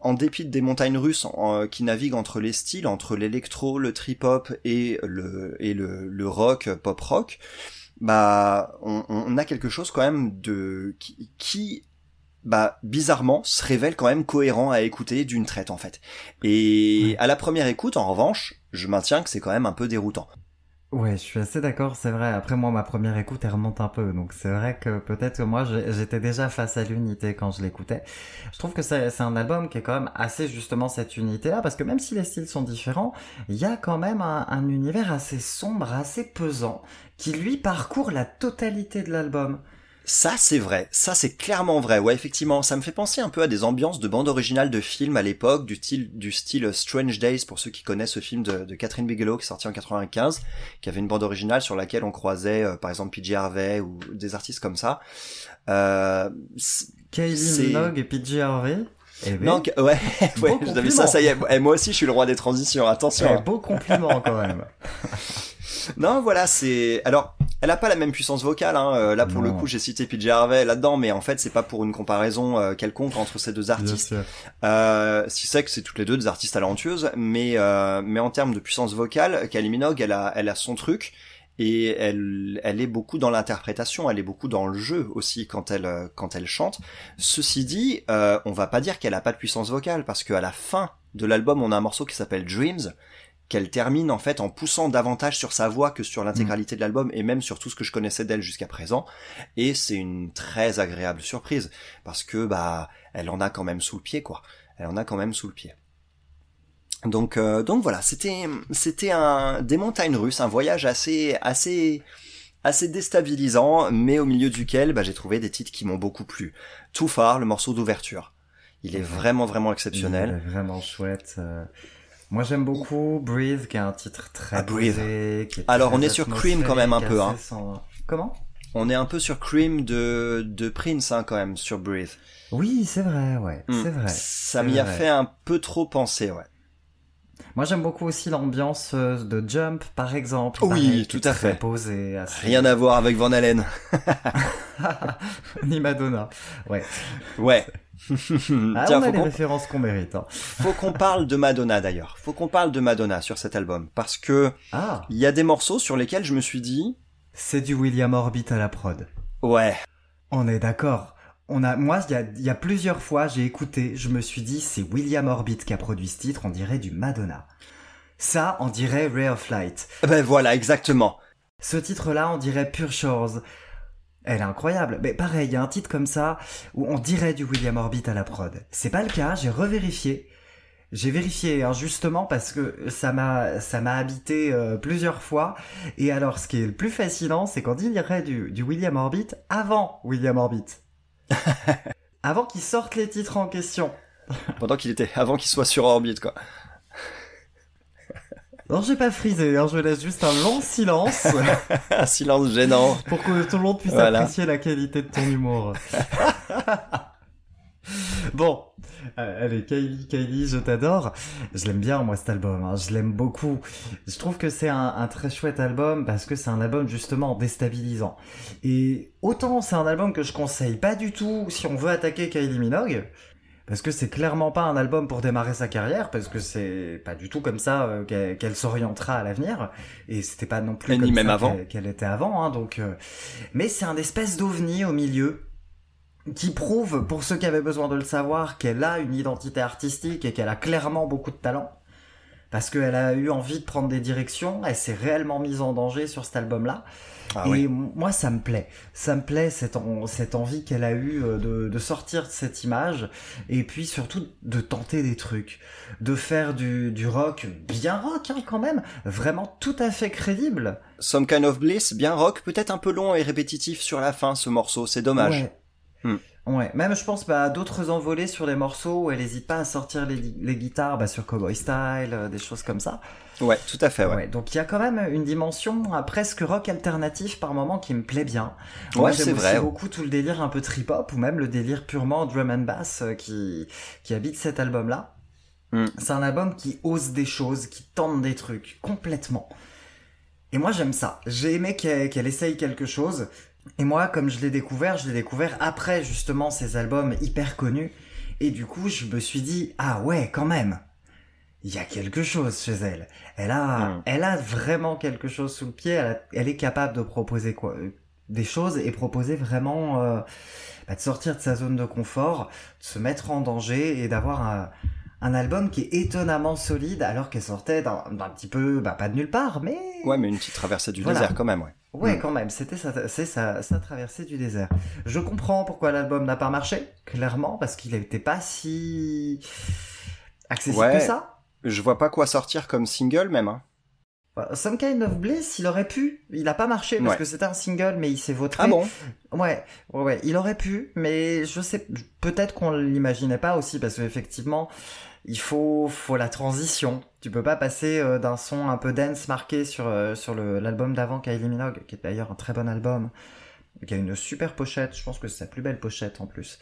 en dépit des montagnes russes en- qui naviguent entre les styles, entre l'électro, le trip-hop et le et le, le rock, pop rock, bah on, a quelque chose quand même de qui bah bizarrement se révèle quand même cohérent à écouter d'une traite en fait. Et à la première écoute en revanche, je maintiens que c'est quand même un peu déroutant. Ouais, je suis assez d'accord, c'est vrai. Après, moi, ma première écoute, elle remonte un peu. Donc, c'est vrai que peut-être que moi, j'étais déjà face à l'unité quand je l'écoutais. Je trouve que c'est c'est un album qui est quand même assez justement cette unité-là, parce que même si les styles sont différents, il y a quand même un, un univers assez sombre, assez pesant, qui lui parcourt la totalité de l'album. Ça, c'est vrai. Ça, c'est clairement vrai. Ouais, effectivement, ça me fait penser un peu à des ambiances de bande originale de films à l'époque, du style, du style Strange Days, pour ceux qui connaissent ce film de, de Catherine Bigelow, qui est sorti en 95, qui avait une bande originale sur laquelle on croisait, euh, par exemple, PJ Harvey ou des artistes comme ça. Euh, Kylie Minogue et PJ Harvey. Eh ben, non, que- ouais, ouais, j'avais ça, ça y est. Et moi aussi, je suis le roi des transitions. Attention. eh, hein. beau compliment quand même. Non, voilà, c'est. Alors, elle a pas la même puissance vocale. Hein. euh, Là, pour le coup, j'ai cité PJ Harvey là-dedans, mais en fait, c'est pas pour une comparaison euh, quelconque entre ces deux artistes. Euh, si c'est que c'est toutes les deux des artistes talentueuses, mais euh, mais en termes de puissance vocale, Kylie Minogue, elle a elle a son truc et elle elle est beaucoup dans l'interprétation, elle est beaucoup dans le jeu aussi quand elle quand elle chante. Ceci dit, euh, on va pas dire qu'elle a pas de puissance vocale parce qu'à la fin de l'album, on a un morceau qui s'appelle Dreams qu'elle termine en fait en poussant davantage sur sa voix que sur l'intégralité de l'album et même sur tout ce que je connaissais d'elle jusqu'à présent. Et c'est une très agréable surprise parce que bah elle en a quand même sous le pied quoi. Elle en a quand même sous le pied. Donc euh, donc voilà c'était c'était un des montagnes russes un voyage assez assez assez déstabilisant mais au milieu duquel bah, j'ai trouvé des titres qui m'ont beaucoup plu. Too Far le morceau d'ouverture. Il est vraiment vraiment Il exceptionnel est vraiment chouette. Moi j'aime beaucoup Breathe, qui est un titre très Ah, qui est Alors, très on est sur Cream quand même un peu, hein. sans- Comment? On est un peu sur Cream de, de Prince, hein, quand même, sur Breathe. Oui, c'est vrai, ouais, Hmm. c'est vrai. Ça m'y a fait un peu trop penser, ouais. Moi j'aime beaucoup aussi l'ambiance euh, de Jump, par exemple. Oui, tout à fait. posé, assez- Rien à voir avec Van Halen. Ni Madonna. Ouais. Ouais. Ah, Tiens, on a faut les qu'on références qu'on mérite. hein. faut qu'on parle de Madonna d'ailleurs. Faut qu'on parle de Madonna sur cet album parce que Ah, il y a des morceaux sur lesquels je me suis dit c'est du William Orbit à la prod. ouais, On est d'accord. On a, moi, il y a, il y a plusieurs fois, j'ai écouté, je me suis dit, c'est William Orbit qui a produit ce titre, on dirait du Madonna. Ça, on dirait Ray of Light. ben voilà exactement. Ce titre-là, on dirait Pure Shores. Elle est incroyable. Mais pareil, il y a un titre comme ça où on dirait du William Orbit à la prod. C'est pas le cas, j'ai revérifié. J'ai vérifié hein, justement parce que ça m'a ça m'a habité euh, plusieurs fois. Et alors, ce qui est le plus fascinant, c'est qu'on dirait du, du William Orbit avant William Orbit. avant qu'il sorte les titres en question. Pendant qu'il était avant qu'il soit sur orbite quoi. Alors j'ai pas frisé, hein, je laisse juste un long silence Un silence gênant. pour que tout le monde puisse Voilà. apprécier la qualité de ton humour. bon, euh, allez, Kylie, Kylie, je t'adore. Je l'aime bien, moi, cet album. hein, Je l'aime beaucoup. Je trouve que c'est un, un très chouette album parce que c'est un album justement déstabilisant. Et autant c'est un album que je conseille pas du tout si on veut attaquer Kylie Minogue. Parce que c'est clairement pas un album pour démarrer sa carrière, parce que c'est pas du tout comme ça euh, qu'elle s'orientera à l'avenir, et c'était pas non plus Et comme ça qu'elle était avant, hein, donc. euh, Mais c'est un espèce d'ovni au milieu qui prouve, pour ceux qui avaient besoin de le savoir, qu'elle a une identité artistique et qu'elle a clairement beaucoup de talent. Parce qu'elle a eu envie de prendre des directions, elle s'est réellement mise en danger sur cet album-là. Ah et oui. moi, ça me plaît. Ça me plaît cette, en- cette envie qu'elle a eue euh, de, de sortir de cette image et puis surtout de tenter des trucs, de faire du, du rock bien rock hein, quand même, vraiment tout à fait crédible. Some Kind of Bliss, bien rock, peut-être un peu long et répétitif sur la fin ce morceau, c'est dommage. Ouais. Hmm. Ouais, même je pense bah, à d'autres envolées sur les morceaux où elle hésite pas à sortir les, les guitares bah, sur Cowboy Style, euh, des choses comme ça. Ouais, tout à fait, ouais. Ouais, donc il y a quand même une dimension euh, presque rock alternatif par moment qui me plaît bien. Moi, Ouais, j'aime c'est beaucoup tout le délire un peu trip-hop ou même le délire purement drum and bass euh, qui, qui habite cet album-là. Mm. C'est un album qui ose des choses, qui tente des trucs complètement. Et moi j'aime ça. J'ai aimé qu'elle qu'elle essaye quelque chose. Et moi, comme je l'ai découvert, je l'ai découvert après justement ces albums hyper connus. Et du coup, je me suis dit, ah ouais, quand même. Il y a quelque chose chez elle. Elle a, elle a vraiment quelque chose sous le pied. Elle, a- elle est capable de proposer quoi, euh, des choses et proposer vraiment euh, bah, de sortir de sa zone de confort, de se mettre en danger et d'avoir un, un album qui est étonnamment solide alors qu'elle sortait d'un petit peu, bah, pas de nulle part, mais Ouais, mais une petite traversée du Voilà. désert quand même, ouais. Ouais, Mm. quand même, c'était sa, c'est sa, sa traversée du désert. Je comprends pourquoi l'album n'a pas marché, clairement, parce qu'il n'était pas si accessible Ouais. que ça. Je vois pas quoi sortir comme single même. Hein. Some Kind of Bliss, il aurait pu, il a pas marché parce Ouais. que c'était un single, mais il s'est vautré. Ah bon? Ouais, ouais, ouais, il aurait pu, mais je sais, peut-être qu'on l'imaginait pas aussi, parce qu'effectivement, il faut, faut la transition. Tu peux pas passer euh, d'un son un peu dance marqué sur, euh, sur l'album d'avant Kylie Minogue, qui est d'ailleurs un très bon album, qui a une super pochette, je pense que c'est sa plus belle pochette en plus,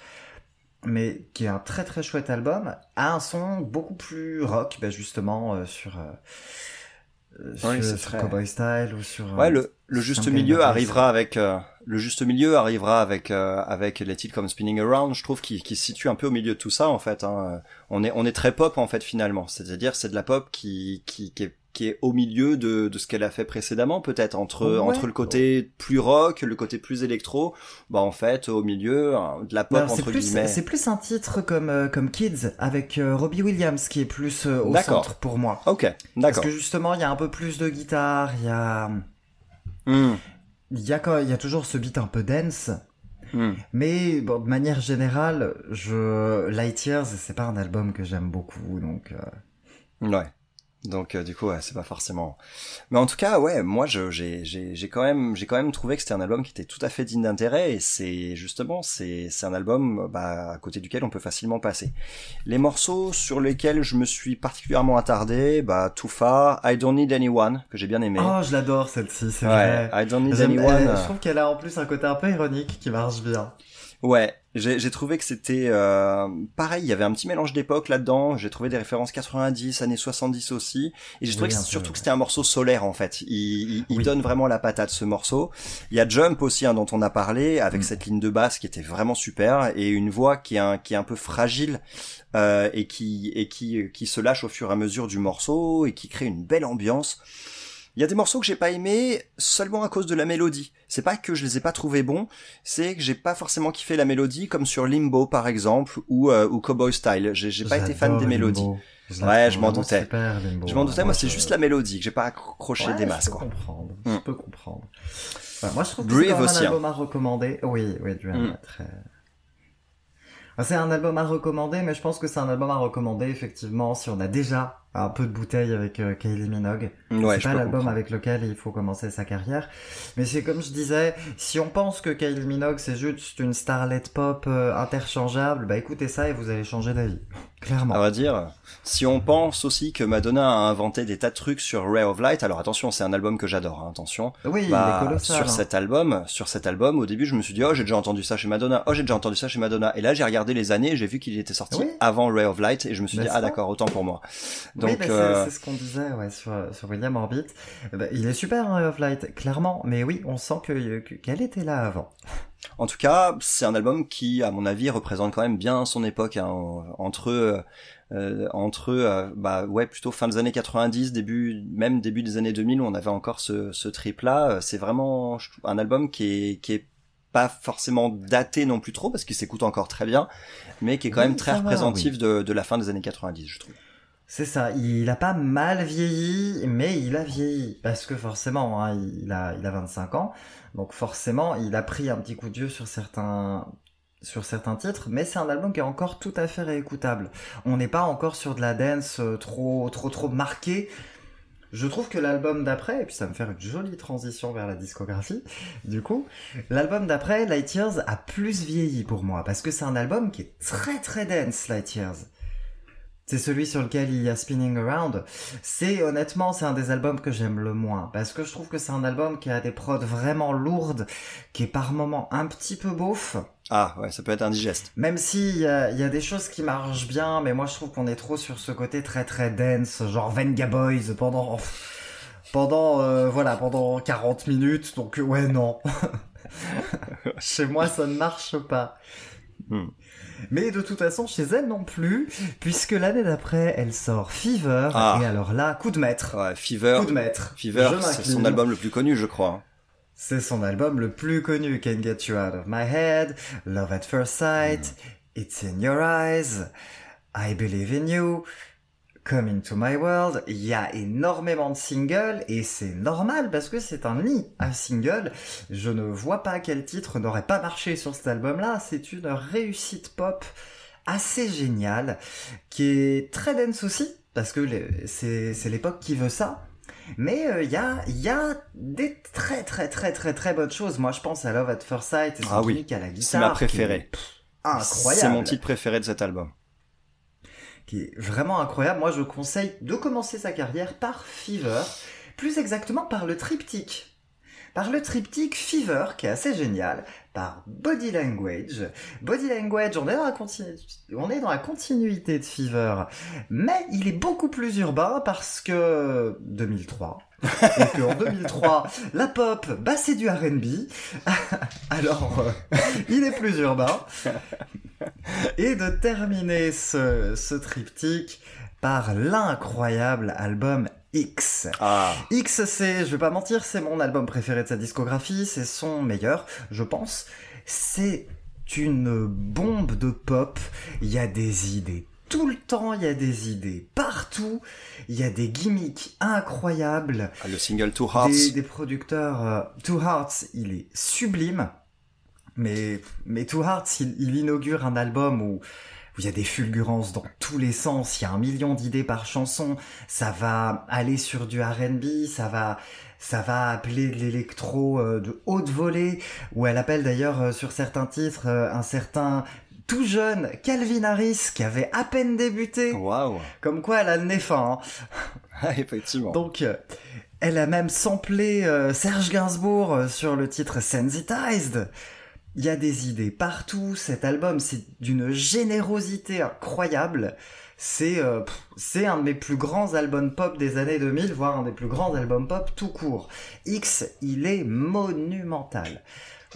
mais qui est un très très chouette album, à un son beaucoup plus rock, bah, justement, euh, sur, Oui, très- Cowboy Style ou sur... Ouais, le, le juste milieu arrivera avec le juste milieu arrivera avec euh, avec les titres comme Spinning Around. Je trouve qui qui se situe un peu au milieu de tout ça en fait. Hein. On est on est très pop en fait finalement. C'est-à-dire c'est de la pop qui qui qui est qui est au milieu de, de ce qu'elle a fait précédemment peut-être entre Ouais. entre le côté plus rock le côté plus électro bah en fait au milieu hein, de la pop Alors, entre plus, guillemets c'est plus un titre comme, euh, comme Kids avec euh, Robbie Williams qui est plus euh, au centre pour moi. ok Parce d'accord que justement, il y a un peu plus de guitare, il y a, Hmm, il y a, quand- il y a toujours ce beat un peu dance. hmm. Mais bon, de manière générale, je, Light Years, c'est pas un album que j'aime beaucoup, donc. euh, ouais Donc euh, du coup, ouais, c'est pas forcément. Mais en tout cas, ouais, moi, j'ai, j'ai, quand même, j'ai quand même trouvé que c'était un album qui était tout à fait digne d'intérêt. Et c'est justement, c'est, c'est un album, bah, à côté duquel on peut facilement passer. Les morceaux sur lesquels je me suis particulièrement attardé, bah, Too Far, I Don't Need Anyone, que j'ai bien aimé. Oh, je l'adore celle-ci, c'est ouais, vrai. I Don't Need Anyone. je trouve qu'elle a en plus un côté un peu ironique qui marche bien. Ouais, j'ai trouvé que c'était euh, pareil, il y avait un petit mélange d'époque là-dedans, j'ai trouvé des références 90, années 70 aussi, et j'ai trouvé Oui, que peu, surtout que c'était un morceau solaire en fait, il, il, il Oui. donne vraiment la patate ce morceau. Il y a Jump aussi hein, dont on a parlé, avec Mm. cette ligne de basse qui était vraiment super, et une voix qui est un, qui est un peu fragile, euh, et qui et qui qui se lâche au fur et à mesure du morceau, et qui crée une belle ambiance. Il y a des morceaux que j'ai pas aimés seulement à cause de la mélodie. C'est pas que je les ai pas trouvés bons, c'est que j'ai pas forcément kiffé la mélodie, comme sur Limbo par exemple ou euh, ou Cowboy Style. J'ai j'ai pas été fan des mélodies. Limbo. Ouais, je m'en doutais. super, Limbo. Je m'en doutais, moi c'est juste la mélodie que j'ai pas accroché Ouais, des masses je peux quoi. comprendre. Mm. Je peux comprendre. Moi, je trouve que c'est aussi, un hein. album à recommander. Oui, oui, Dream, Mm. très... Ouais, C'est un album à recommander, mais je pense que c'est un album à recommander effectivement si on a déjà un peu de bouteille avec euh, Kylie Minogue. Ouais, c'est pas l'album avec lequel il faut commencer sa carrière. Mais c'est comme je disais, si on pense que Kylie Minogue c'est juste une starlet pop euh, interchangeable, bah écoutez ça et vous allez changer d'avis. Clairement. À vrai dire, si on pense aussi que Madonna a inventé des tas de trucs sur Ray of Light, alors attention, c'est un album que j'adore, hein, attention. oui, il Bah, est colossal. sur hein. cet album, sur cet album, au début, je me suis dit, oh, j'ai déjà entendu ça chez Madonna, oh, j'ai déjà entendu ça chez Madonna. Et là, j'ai regardé les années, j'ai vu qu'il était sorti Oui. avant Ray of Light, et je me suis dit, N'est-ce ah, d'accord, autant pour moi. Donc, oui, bah, c'est- euh, c'est ce qu'on disait ouais, sur, sur William Orbit. Ben, il est super, hein, of Light, clairement. Mais oui, on sent que- qu'elle était là avant. En tout cas, c'est un album qui, à mon avis, représente quand même bien son époque. hein, entre euh, entre euh, bah ouais plutôt fin des années 90, début même début des années 2000 où on avait encore ce, ce trip là. C'est vraiment un album qui est qui est pas forcément daté non plus trop parce qu'il s'écoute encore très bien, mais qui est quand Oui, même très va, représentatif de, de la fin des années 90, je trouve. C'est ça. Il a pas mal vieilli, mais il a vieilli parce que forcément, hein, il a il a 25 ans, donc forcément, il a pris un petit coup de vieux sur certains sur certains titres, mais c'est un album qui est encore tout à fait réécoutable. On n'est pas encore sur de la dance euh, trop trop trop marquée. Je trouve que l'album d'après, et puis ça me faire une jolie transition vers la discographie, du coup, l'album d'après, Light Years, a plus vieilli pour moi, parce que c'est un album qui est très très dance, Light Years. C'est celui sur lequel il y a Spinning Around. C'est honnêtement, c'est un des albums que j'aime le moins parce que je trouve que c'est un album qui a des prods vraiment lourdes, qui est par moments un petit peu beauf. Ah ouais, ça peut être indigeste. Même si il y a, il y a des choses qui marchent bien, mais moi je trouve qu'on est trop sur ce côté très très dance, genre Venga Boys pendant pendant euh, voilà pendant 40 minutes. Donc ouais non, chez moi ça ne marche pas. Hmm. Mais de toute façon chez elle non plus, puisque l'année d'après elle sort Fever Ah. et alors là coup de maître, Ouais, Fever, coup de maître. Fever, c'est son album le plus connu, je crois. C'est son album le plus connu, Can't Get You Out of My Head, Love at First Sight, It's in Your Eyes, I Believe in You, Come Into My World. Il y a énormément de singles et c'est normal parce que c'est un nid à singles. Je ne vois pas quel titre n'aurait pas marché sur cet album-là. C'est une réussite pop assez géniale qui est très dense aussi parce que c'est l'époque qui veut ça. Mais euh, il y, a, il y a des très très très très très bonnes choses. Moi je pense à Love at First Sight et son Ah oui, à la guitare. C'est ma est préférée. Incroyable. C'est mon titre préféré de cet album. Qui est vraiment incroyable. Moi je conseille de commencer sa carrière par Fever. Plus exactement par le triptyque. Par le triptyque Fever qui est assez génial. Body Language. Body Language, on est dans la, continu- on est dans la continuité de Fever. Mais il est beaucoup plus urbain parce que 2003. et qu'en 2003, la pop, bah c'est du R&B. Alors, euh, il est plus urbain. Et de terminer ce, ce triptyque par l'incroyable album X. Ah, X, c'est, je vais pas mentir, c'est mon album préféré de sa discographie, c'est son meilleur, je pense. C'est une bombe de pop, il y a des idées. Tout le temps, il y a des idées. Partout, il y a des gimmicks incroyables. le single Two Hearts. Des, des producteurs. euh, Two Hearts, il est sublime. Mais, mais Two Hearts, il, il inaugure un album où où il y a des fulgurances dans tous les sens, il y a un million d'idées par chanson, ça va aller sur du R&B, ça va ça va appeler de l'électro euh, de haute volée, où elle appelle d'ailleurs euh, sur certains titres euh, un certain tout jeune Calvin Harris qui avait à peine débuté. Waouh. Comme quoi elle a le nez fin. hein. Effectivement. Donc, elle a même samplé Serge Gainsbourg sur le titre Sensitized. Il y a des idées partout. Cet album, c'est d'une générosité incroyable. C'est euh, c'est un de mes plus grands albums pop des années 2000, voire un des plus grands albums pop tout court. X, il est monumental.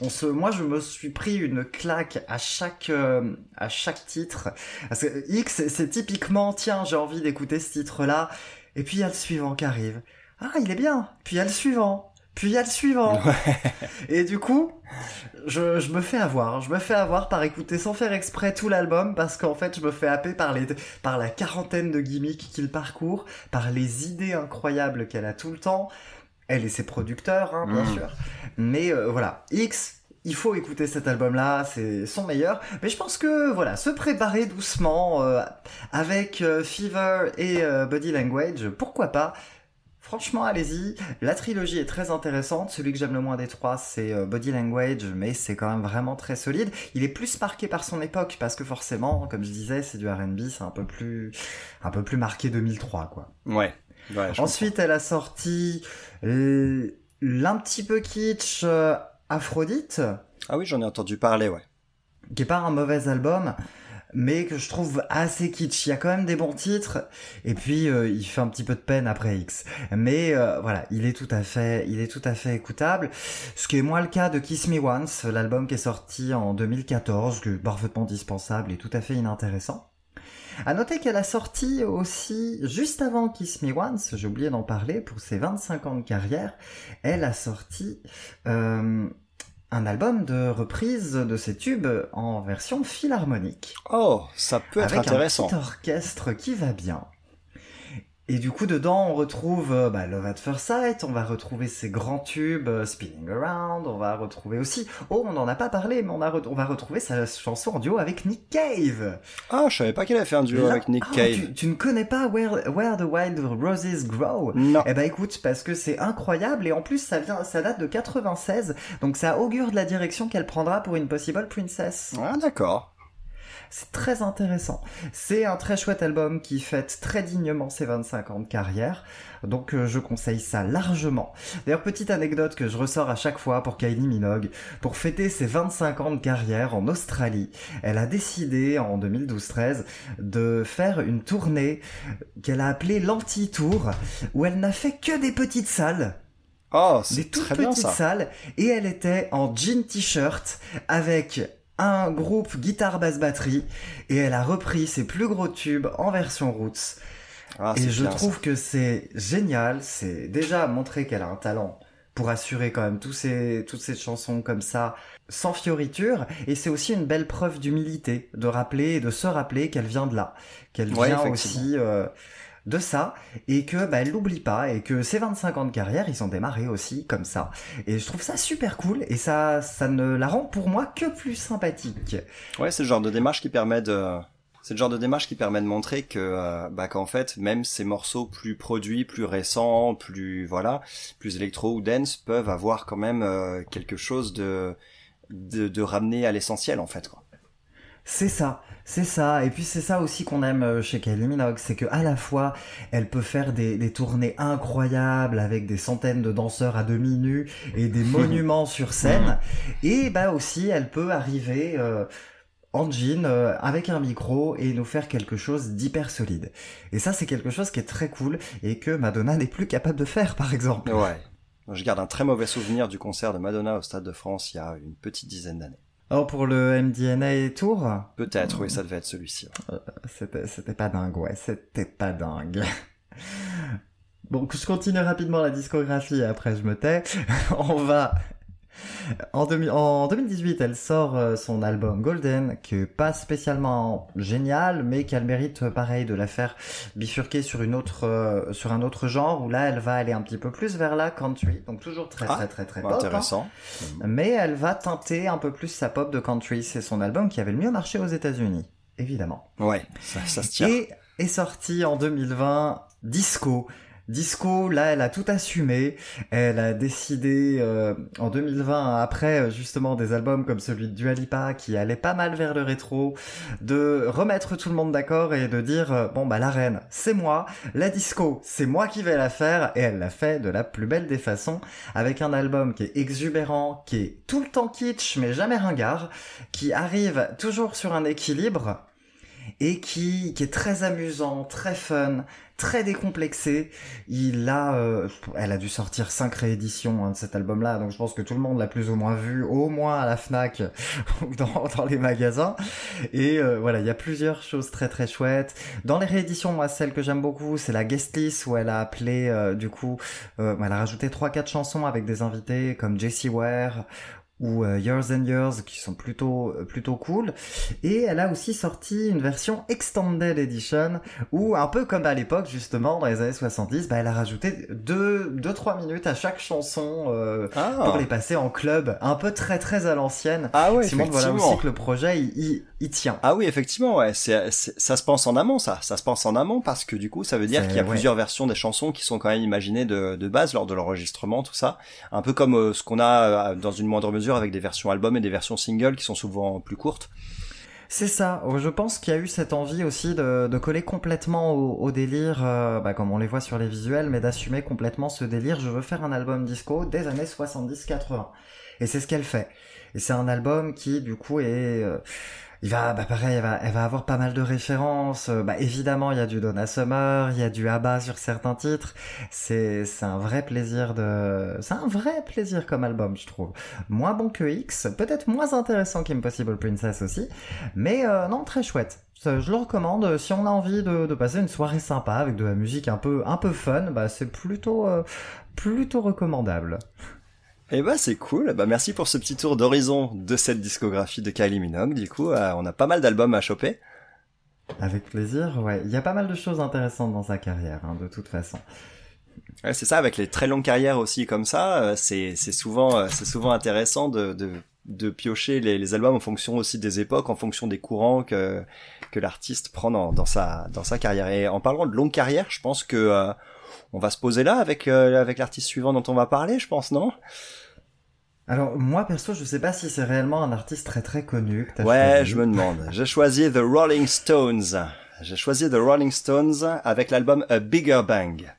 On se, moi, je me suis pris une claque à chaque euh, à chaque titre. Parce que X, c'est typiquement, tiens, j'ai envie d'écouter ce titre-là. Et puis il y a le suivant qui arrive. Ah, il est bien. Puis il y a le suivant. Puis il y a le suivant. Et du coup, je, je me fais avoir. Je me fais avoir par écouter sans faire exprès tout l'album parce qu'en fait, je me fais happer par les, par la quarantaine de gimmicks qu'il parcourt, par les idées incroyables qu'elle a tout le temps. Elle et ses producteurs, hein, bien Mm. sûr. Mais euh, voilà, X, il faut écouter cet album-là, c'est son meilleur. Mais je pense que voilà, se préparer doucement euh, avec euh, Fever et euh, Body Language, pourquoi pas Franchement, allez-y. La trilogie est très intéressante. Celui que j'aime le moins des trois, c'est euh, Body Language, mais c'est quand même vraiment très solide. Il est plus marqué par son époque parce que forcément, comme je disais, c'est du R&B, c'est un peu plus, un peu plus marqué 2003, quoi. Ouais. Ensuite, elle a sorti euh, l'un petit peu kitsch euh, Aphrodite. Ah oui, j'en ai entendu parler, ouais. qui est pas un mauvais album, mais que je trouve assez kitsch. Il y a quand même des bons titres, et puis euh, il fait un petit peu de peine après X. Mais euh, voilà, il est tout à fait, il est tout à fait écoutable. Ce qui est moins le cas de Kiss Me Once, l'album qui est sorti en 2014, que parfaitement dispensable et tout à fait inintéressant. À noter qu'elle a sorti aussi, juste avant Kiss Me Once, j'ai oublié d'en parler, pour ses 25 ans de carrière, elle a sorti euh, un album de reprise de ses tubes en version philharmonique. Oh, ça peut être avec intéressant. un petit orchestre qui va bien. Et du coup, dedans, on retrouve euh, bah, Love at First Sight, on va retrouver ses grands tubes euh, Spinning Around, on va retrouver aussi... Oh, on n'en a pas parlé, mais on, a re- on va retrouver sa chanson en duo avec Nick Cave. Ah, je savais pas qu'il avait fait un duo Là- avec Nick Ah, Cave. Tu, tu ne connais pas Where, Where the Wild Roses Grow? Non. eh ben écoute, parce que c'est incroyable et en plus ça vient, ça date de 96, donc ça augure de la direction qu'elle prendra pour une possible princess. Ah, d'accord. C'est très intéressant. C'est un très chouette album qui fête très dignement ses 25 ans de carrière, donc euh, je conseille ça largement. D'ailleurs, petite anecdote que je ressors à chaque fois pour Kylie Minogue, pour fêter ses 25 ans de carrière en Australie, elle a décidé en 2012-13 de faire une tournée qu'elle a appelée l'Anti-Tour, où elle n'a fait que des petites salles Oh, des c'est toutes très bien petites ça. salles et elle était en jean t-shirt avec un groupe guitare basse batterie et elle a repris ses plus gros tubes en version roots. Ah, et je trouve que c'est génial. C'est déjà montrer qu'elle a un talent pour assurer quand même tous ces, toutes ces chansons comme ça sans fioriture et c'est aussi une belle preuve d'humilité de rappeler et de se rappeler qu'elle vient de là. Qu'elle Ouais, vient aussi euh, de ça et que bah, elle l'oublie pas et que ses 25 ans de carrière ils ont démarré aussi comme ça et je trouve ça super cool et ça ça ne la rend pour moi que plus sympathique. Ouais, c'est le genre de démarche qui permet de... C'est le genre de démarche qui permet de montrer que, euh, bah, qu'en fait, même ces morceaux plus produits, plus récents, plus, voilà, plus électro ou dance peuvent avoir quand même euh, quelque chose de, de, de ramener à l'essentiel, en fait, quoi. C'est ça, c'est ça. Et puis c'est ça aussi qu'on aime euh, chez Kylie Minogue, c'est que à la fois elle peut faire des, des tournées incroyables avec des centaines de danseurs à demi nus et des monuments sur scène, et bah aussi elle peut arriver euh, en jean euh, avec un micro et nous faire quelque chose d'hyper solide. Et ça c'est quelque chose qui est très cool et que Madonna n'est plus capable de faire par exemple. Ouais. Je garde un très mauvais souvenir du concert de Madonna au Stade de France il y a une petite dizaine d'années. Alors pour le MDNA Tour, Peut-être, oui, ça devait être celui-ci. C'était, c'était pas dingue, ouais, c'était pas dingue. Bon, je continue rapidement la discographie et après je me tais. On va... En, demi- en 2018, elle sort euh, son album Golden, qui est pas spécialement génial, mais qui a le mérite, euh, pareil, de la faire bifurquer sur une autre, euh, sur un autre genre, où là, elle va aller un petit peu plus vers la country, donc toujours très Ah, très très très pop. hein. intéressant. Mais elle va teinter un peu plus sa pop de country. C'est son album qui avait le mieux marché aux États-Unis. évidemment. Ouais, ça, ça se tient. Et est sorti en 2020 Disco. Disco, là, elle a tout assumé. Elle a décidé euh, en 2020, après euh, justement des albums comme celui de Dua Lipa, qui allait pas mal vers le rétro, de remettre tout le monde d'accord et de dire euh, bon bah la reine, c'est moi, la disco, c'est moi qui vais la faire, et elle l'a fait de la plus belle des façons, avec un album qui est exubérant, qui est tout le temps kitsch mais jamais ringard, qui arrive toujours sur un équilibre et qui est très amusant, très fun, très décomplexé. Il a, euh, elle a dû sortir cinq rééditions hein, de cet album-là, donc je pense que tout le monde l'a plus ou moins vu, au moins à la Fnac ou dans, dans les magasins. Et euh, voilà, il y a plusieurs choses très très chouettes. Dans les rééditions, moi, celle que j'aime beaucoup, c'est la guest list où elle a appelé, euh, du coup, elle a rajouté trois quatre chansons avec des invités comme Jessie Ware ou euh, Years and Years qui sont plutôt euh, plutôt cool. Et elle a aussi sorti une version extended edition où un peu comme à l'époque justement dans les années 70 bah, elle a rajouté 2 deux, 3 minutes à chaque chanson euh, Ah. pour les passer en club un peu très très à l'ancienne. Ah ouais, qui montre voilà aussi que le projet il, il, il tient Ah oui, effectivement, ouais. C'est, ça se pense en amont, ça. Ça se pense en amont parce que du coup, ça veut dire qu'il y a ouais. plusieurs versions des chansons qui sont quand même imaginées de, de base lors de l'enregistrement, tout ça. Un peu comme euh, ce qu'on a euh, dans une moindre mesure avec des versions albums et des versions singles qui sont souvent plus courtes. C'est ça. Je pense qu'il y a eu cette envie aussi de, de coller complètement au, au délire, euh, bah, comme on les voit sur les visuels, mais d'assumer complètement ce délire. Je veux faire un album disco des années 70-80. Et c'est ce qu'elle fait. Et c'est un album qui, du coup, est... euh, il va, bah pareil, elle va, elle va avoir pas mal de références. Euh, Bah évidemment, il y a du Donna Summer, il y a du ABBA sur certains titres. C'est, c'est un vrai plaisir de, c'est un vrai plaisir comme album, je trouve. Moins bon que X, peut-être moins intéressant qu'Impossible Princess aussi, mais euh, non, très chouette. Je le recommande. euh, Si on a envie de, de passer une soirée sympa avec de la musique un peu, un peu fun, bah c'est plutôt, euh, plutôt recommandable. Et bah c'est cool. Bah merci pour ce petit tour d'horizon de cette discographie de Kylie Minogue. Du coup, euh, on a pas mal d'albums à choper. Avec plaisir, ouais. Il y a pas mal de choses intéressantes dans sa carrière, hein, de toute façon. Ouais, c'est ça, avec les très longues carrières aussi comme ça, euh, c'est c'est souvent euh, c'est souvent intéressant de, de de piocher les, les albums en fonction aussi des époques, en fonction des courants que que l'artiste prend dans, dans sa dans sa carrière. Et en parlant de longue carrière, je pense que euh, on va se poser là avec avec l'artiste suivant dont on va parler, je pense, non? Alors, moi, perso, je sais pas si c'est réellement un artiste très très connu que Ouais, choisi. je me demande. J'ai choisi The Rolling Stones. J'ai choisi The Rolling Stones avec l'album A Bigger Bang.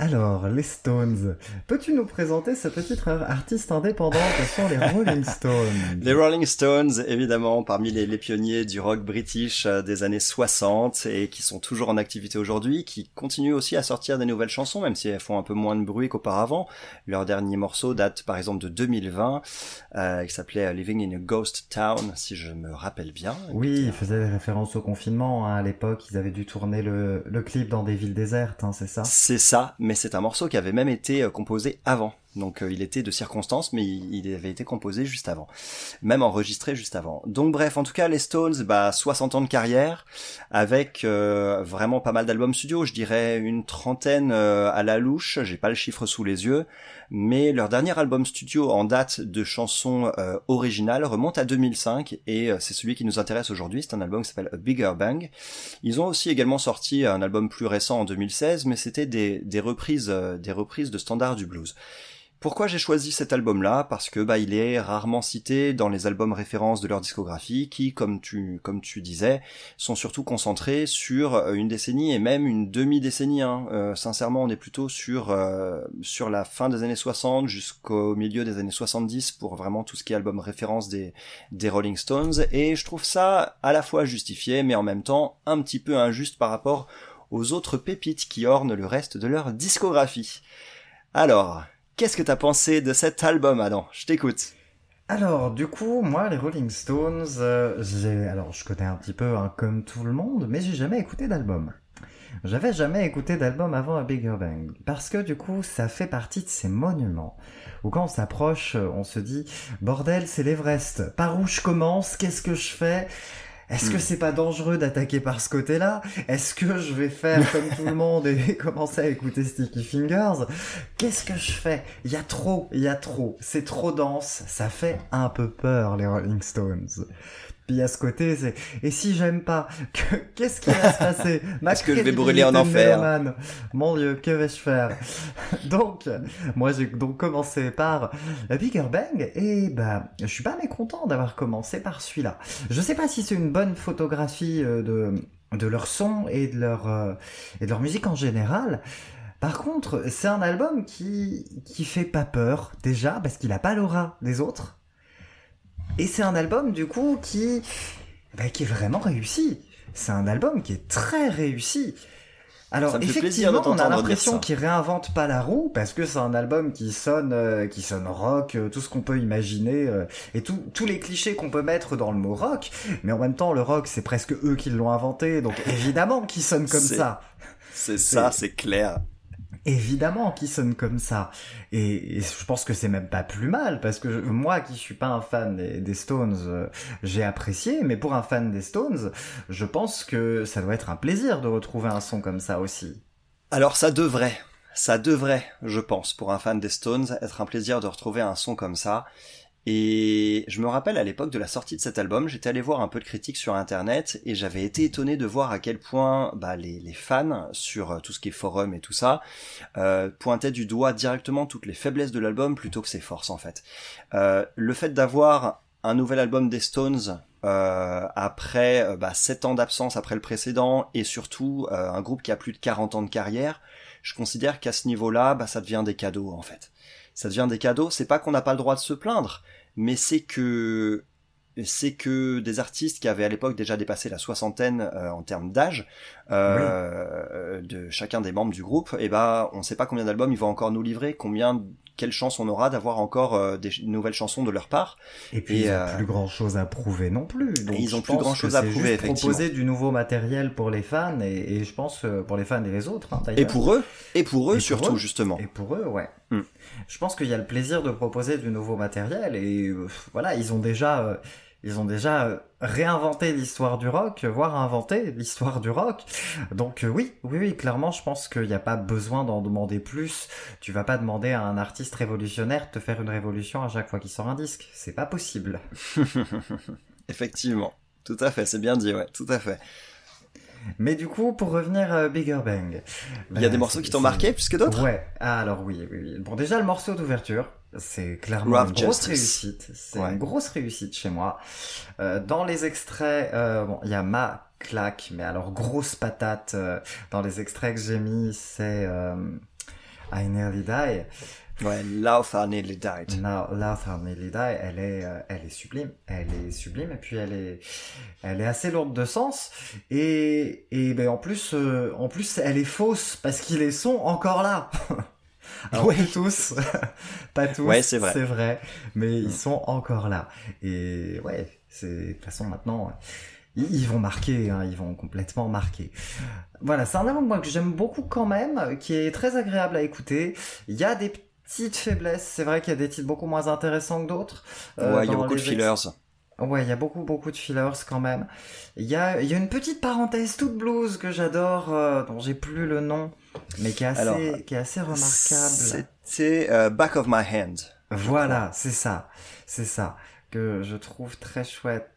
Alors, les Stones. Peux-tu nous présenter ce petit artiste indépendant que sont les Rolling Stones? Les Rolling Stones, évidemment, parmi les, les pionniers du rock british euh, des années 60 et qui sont toujours en activité aujourd'hui, qui continuent aussi à sortir des nouvelles chansons, même si elles font un peu moins de bruit qu'auparavant. Leur dernier morceau date par exemple de 2020, euh, qui s'appelait Living in a Ghost Town, si je me rappelle bien. Oui, il faisait des références au confinement. hein. À l'époque, ils avaient dû tourner le, le clip dans des villes désertes, hein, c'est ça? C'est ça, mais c'est un morceau qui avait même été euh, composé avant. Donc euh, il était de circonstance, mais il, avait été composé juste avant. Même enregistré juste avant. Donc bref, en tout cas, les Stones, bah 60 ans de carrière, avec euh, vraiment pas mal d'albums studio, je dirais une trentaine à la louche, j'ai pas le chiffre sous les yeux, mais leur dernier album studio en date de chansons euh, originales remonte à 2005, et euh, c'est celui qui nous intéresse aujourd'hui, c'est un album qui s'appelle A Bigger Bang. Ils ont aussi également sorti un album plus récent en 2016, mais c'était des, des reprises, euh, des reprises de standards du blues. Pourquoi j'ai choisi cet album-là? Parce que bah il est rarement cité dans les albums références de leur discographie, qui, comme tu comme tu disais, sont surtout concentrés sur euh, une décennie et même une demi-décennie. Hein. Euh, sincèrement, on est plutôt sur euh, sur la fin des années 60 jusqu'au milieu des années 70 pour vraiment tout ce qui est album référence des des Rolling Stones. Et je trouve ça à la fois justifié, mais en même temps un petit peu injuste par rapport aux autres pépites qui ornent le reste de leur discographie. Alors, qu'est-ce que t'as pensé de cet album, Adam? Je t'écoute. Alors, du coup, moi, les Rolling Stones, euh, j'ai, alors, je connais un petit peu, hein, comme tout le monde, mais j'ai jamais écouté d'album. J'avais jamais écouté d'album avant A Bigger Bang, parce que du coup, ça fait partie de ces monuments où quand on s'approche, on se dit, bordel, c'est l'Everest. Par où je commence? Qu'est-ce que je fais? Est-ce que Hmm. c'est pas dangereux d'attaquer par ce côté-là? Est-ce que je vais faire comme tout le monde et commencer à écouter Sticky Fingers? Qu'est-ce que je fais? Il y a trop, il y a trop. C'est trop dense. Ça fait un peu peur, les Rolling Stones. Puis à ce côté, c'est et si j'aime pas, que- qu'est-ce qui va se passer? Est-ce que je vais brûler en enfer? Mon Dieu, que vais-je faire? Donc, moi j'ai donc commencé par Bigger Bang et bah, je suis pas mécontent d'avoir commencé par celui-là. Je sais pas si c'est une bonne photographie euh, de de leur son et de leur euh, et de leur musique en général. Par contre, c'est un album qui qui fait pas peur déjà parce qu'il a pas l'aura des autres. Et c'est un album du coup qui bah, qui est vraiment réussi. C'est un album qui est très réussi. Alors effectivement, on a l'impression qu'il réinvente pas la roue parce que c'est un album qui sonne euh, qui sonne rock, euh, tout ce qu'on peut imaginer euh, et tout- tous les clichés qu'on peut mettre dans le mot rock. Mais en même temps, le rock c'est presque eux qui l'ont inventé, donc évidemment qu'il sonne comme ça. C'est ça, c'est clair. Évidemment qu'il sonne comme ça. Et, je pense que c'est même pas plus mal, parce que moi qui suis pas un fan des, des Stones, euh, j'ai apprécié, mais pour un fan des Stones, je pense que ça doit être un plaisir de retrouver un son comme ça aussi. Alors ça devrait, ça devrait, je pense, pour un fan des Stones, être un plaisir de retrouver un son comme ça. Et je me rappelle à l'époque de la sortie de cet album, j'étais allé voir un peu de critiques sur internet et j'avais été étonné de voir à quel point bah, les, fans sur euh, tout ce qui est forum et tout ça euh, pointaient du doigt directement toutes les faiblesses de l'album plutôt que ses forces en fait. Euh, le fait d'avoir un nouvel album des Stones euh, après euh, bah, 7 ans d'absence après le précédent et surtout euh, un groupe qui a plus de 40 ans de carrière, je considère qu'à ce niveau-là, bah, ça devient des cadeaux en fait. Ça devient des cadeaux. C'est pas qu'on n'a pas le droit de se plaindre, mais c'est que c'est que des artistes qui avaient à l'époque déjà dépassé la soixantaine euh, en termes d'âge euh, de chacun des membres du groupe, et ben on sait pas combien d'albums ils vont encore nous livrer, combien quelle chance on aura d'avoir encore euh, des nouvelles chansons de leur part. Et puis Et, ils ont euh, plus grand chose à prouver non plus. Donc ils ont plus pense grand-chose que à prouver, juste effectivement. proposer du nouveau matériel pour les fans et, et je pense euh, pour les fans et les autres hein, Et pour eux, et pour eux Et pour surtout eux. justement. Et pour eux, ouais. Hmm. Je pense qu'il y a le plaisir de proposer du nouveau matériel et euh, voilà, ils ont déjà, euh, ils ont déjà euh, réinventé l'histoire du rock, voire inventé l'histoire du rock. Donc euh, oui, oui, oui, clairement, je pense qu'il n'y a pas besoin d'en demander plus. Tu vas pas demander à un artiste révolutionnaire de te faire une révolution à chaque fois qu'il sort un disque. C'est pas possible. Effectivement. Tout à fait, c'est bien dit, ouais, tout à fait. Mais du coup, pour revenir à Bigger Bang. Il y a euh, des morceaux qui t'ont marqué plus que d'autres? Ouais, ah, alors oui, oui, oui. Bon, déjà le morceau d'ouverture, c'est clairement Rough une grosse Justice. réussite. C'est Ouais. une grosse réussite chez moi. Euh, dans les extraits, euh, bon, il y a ma claque, mais alors grosse patate. euh, dans les extraits que j'ai mis, c'est I Nearly Die. Ouais, Love I Nearly Died. Now, Laugh I Nearly Die, elle est, elle est sublime. Elle est sublime et puis elle est, elle est assez lourde de sens. Et, et ben en plus, en plus, elle est fausse parce qu'ils les sont encore là. Alors, Ouais. tous, pas tous. Ouais, c'est vrai. C'est vrai, mais Mm. ils sont encore là. Et ouais, c'est de toute façon maintenant, ils, vont marquer, hein, ils vont complètement marquer. Voilà, c'est un album moi que j'aime beaucoup quand même, qui est très agréable à écouter. Il y a des petites faiblesses, c'est vrai qu'il y a des titres beaucoup moins intéressants que d'autres. euh, ouais, il y a beaucoup de fillers. Ouais, il y a beaucoup, beaucoup de fillers quand même. Il y a, y a une petite parenthèse toute blues que j'adore, euh, dont j'ai plus le nom, mais qui est assez, Alors, qui est assez remarquable. C'était euh, Back of My Hand. Voilà, c'est ça, c'est ça que je trouve très chouette.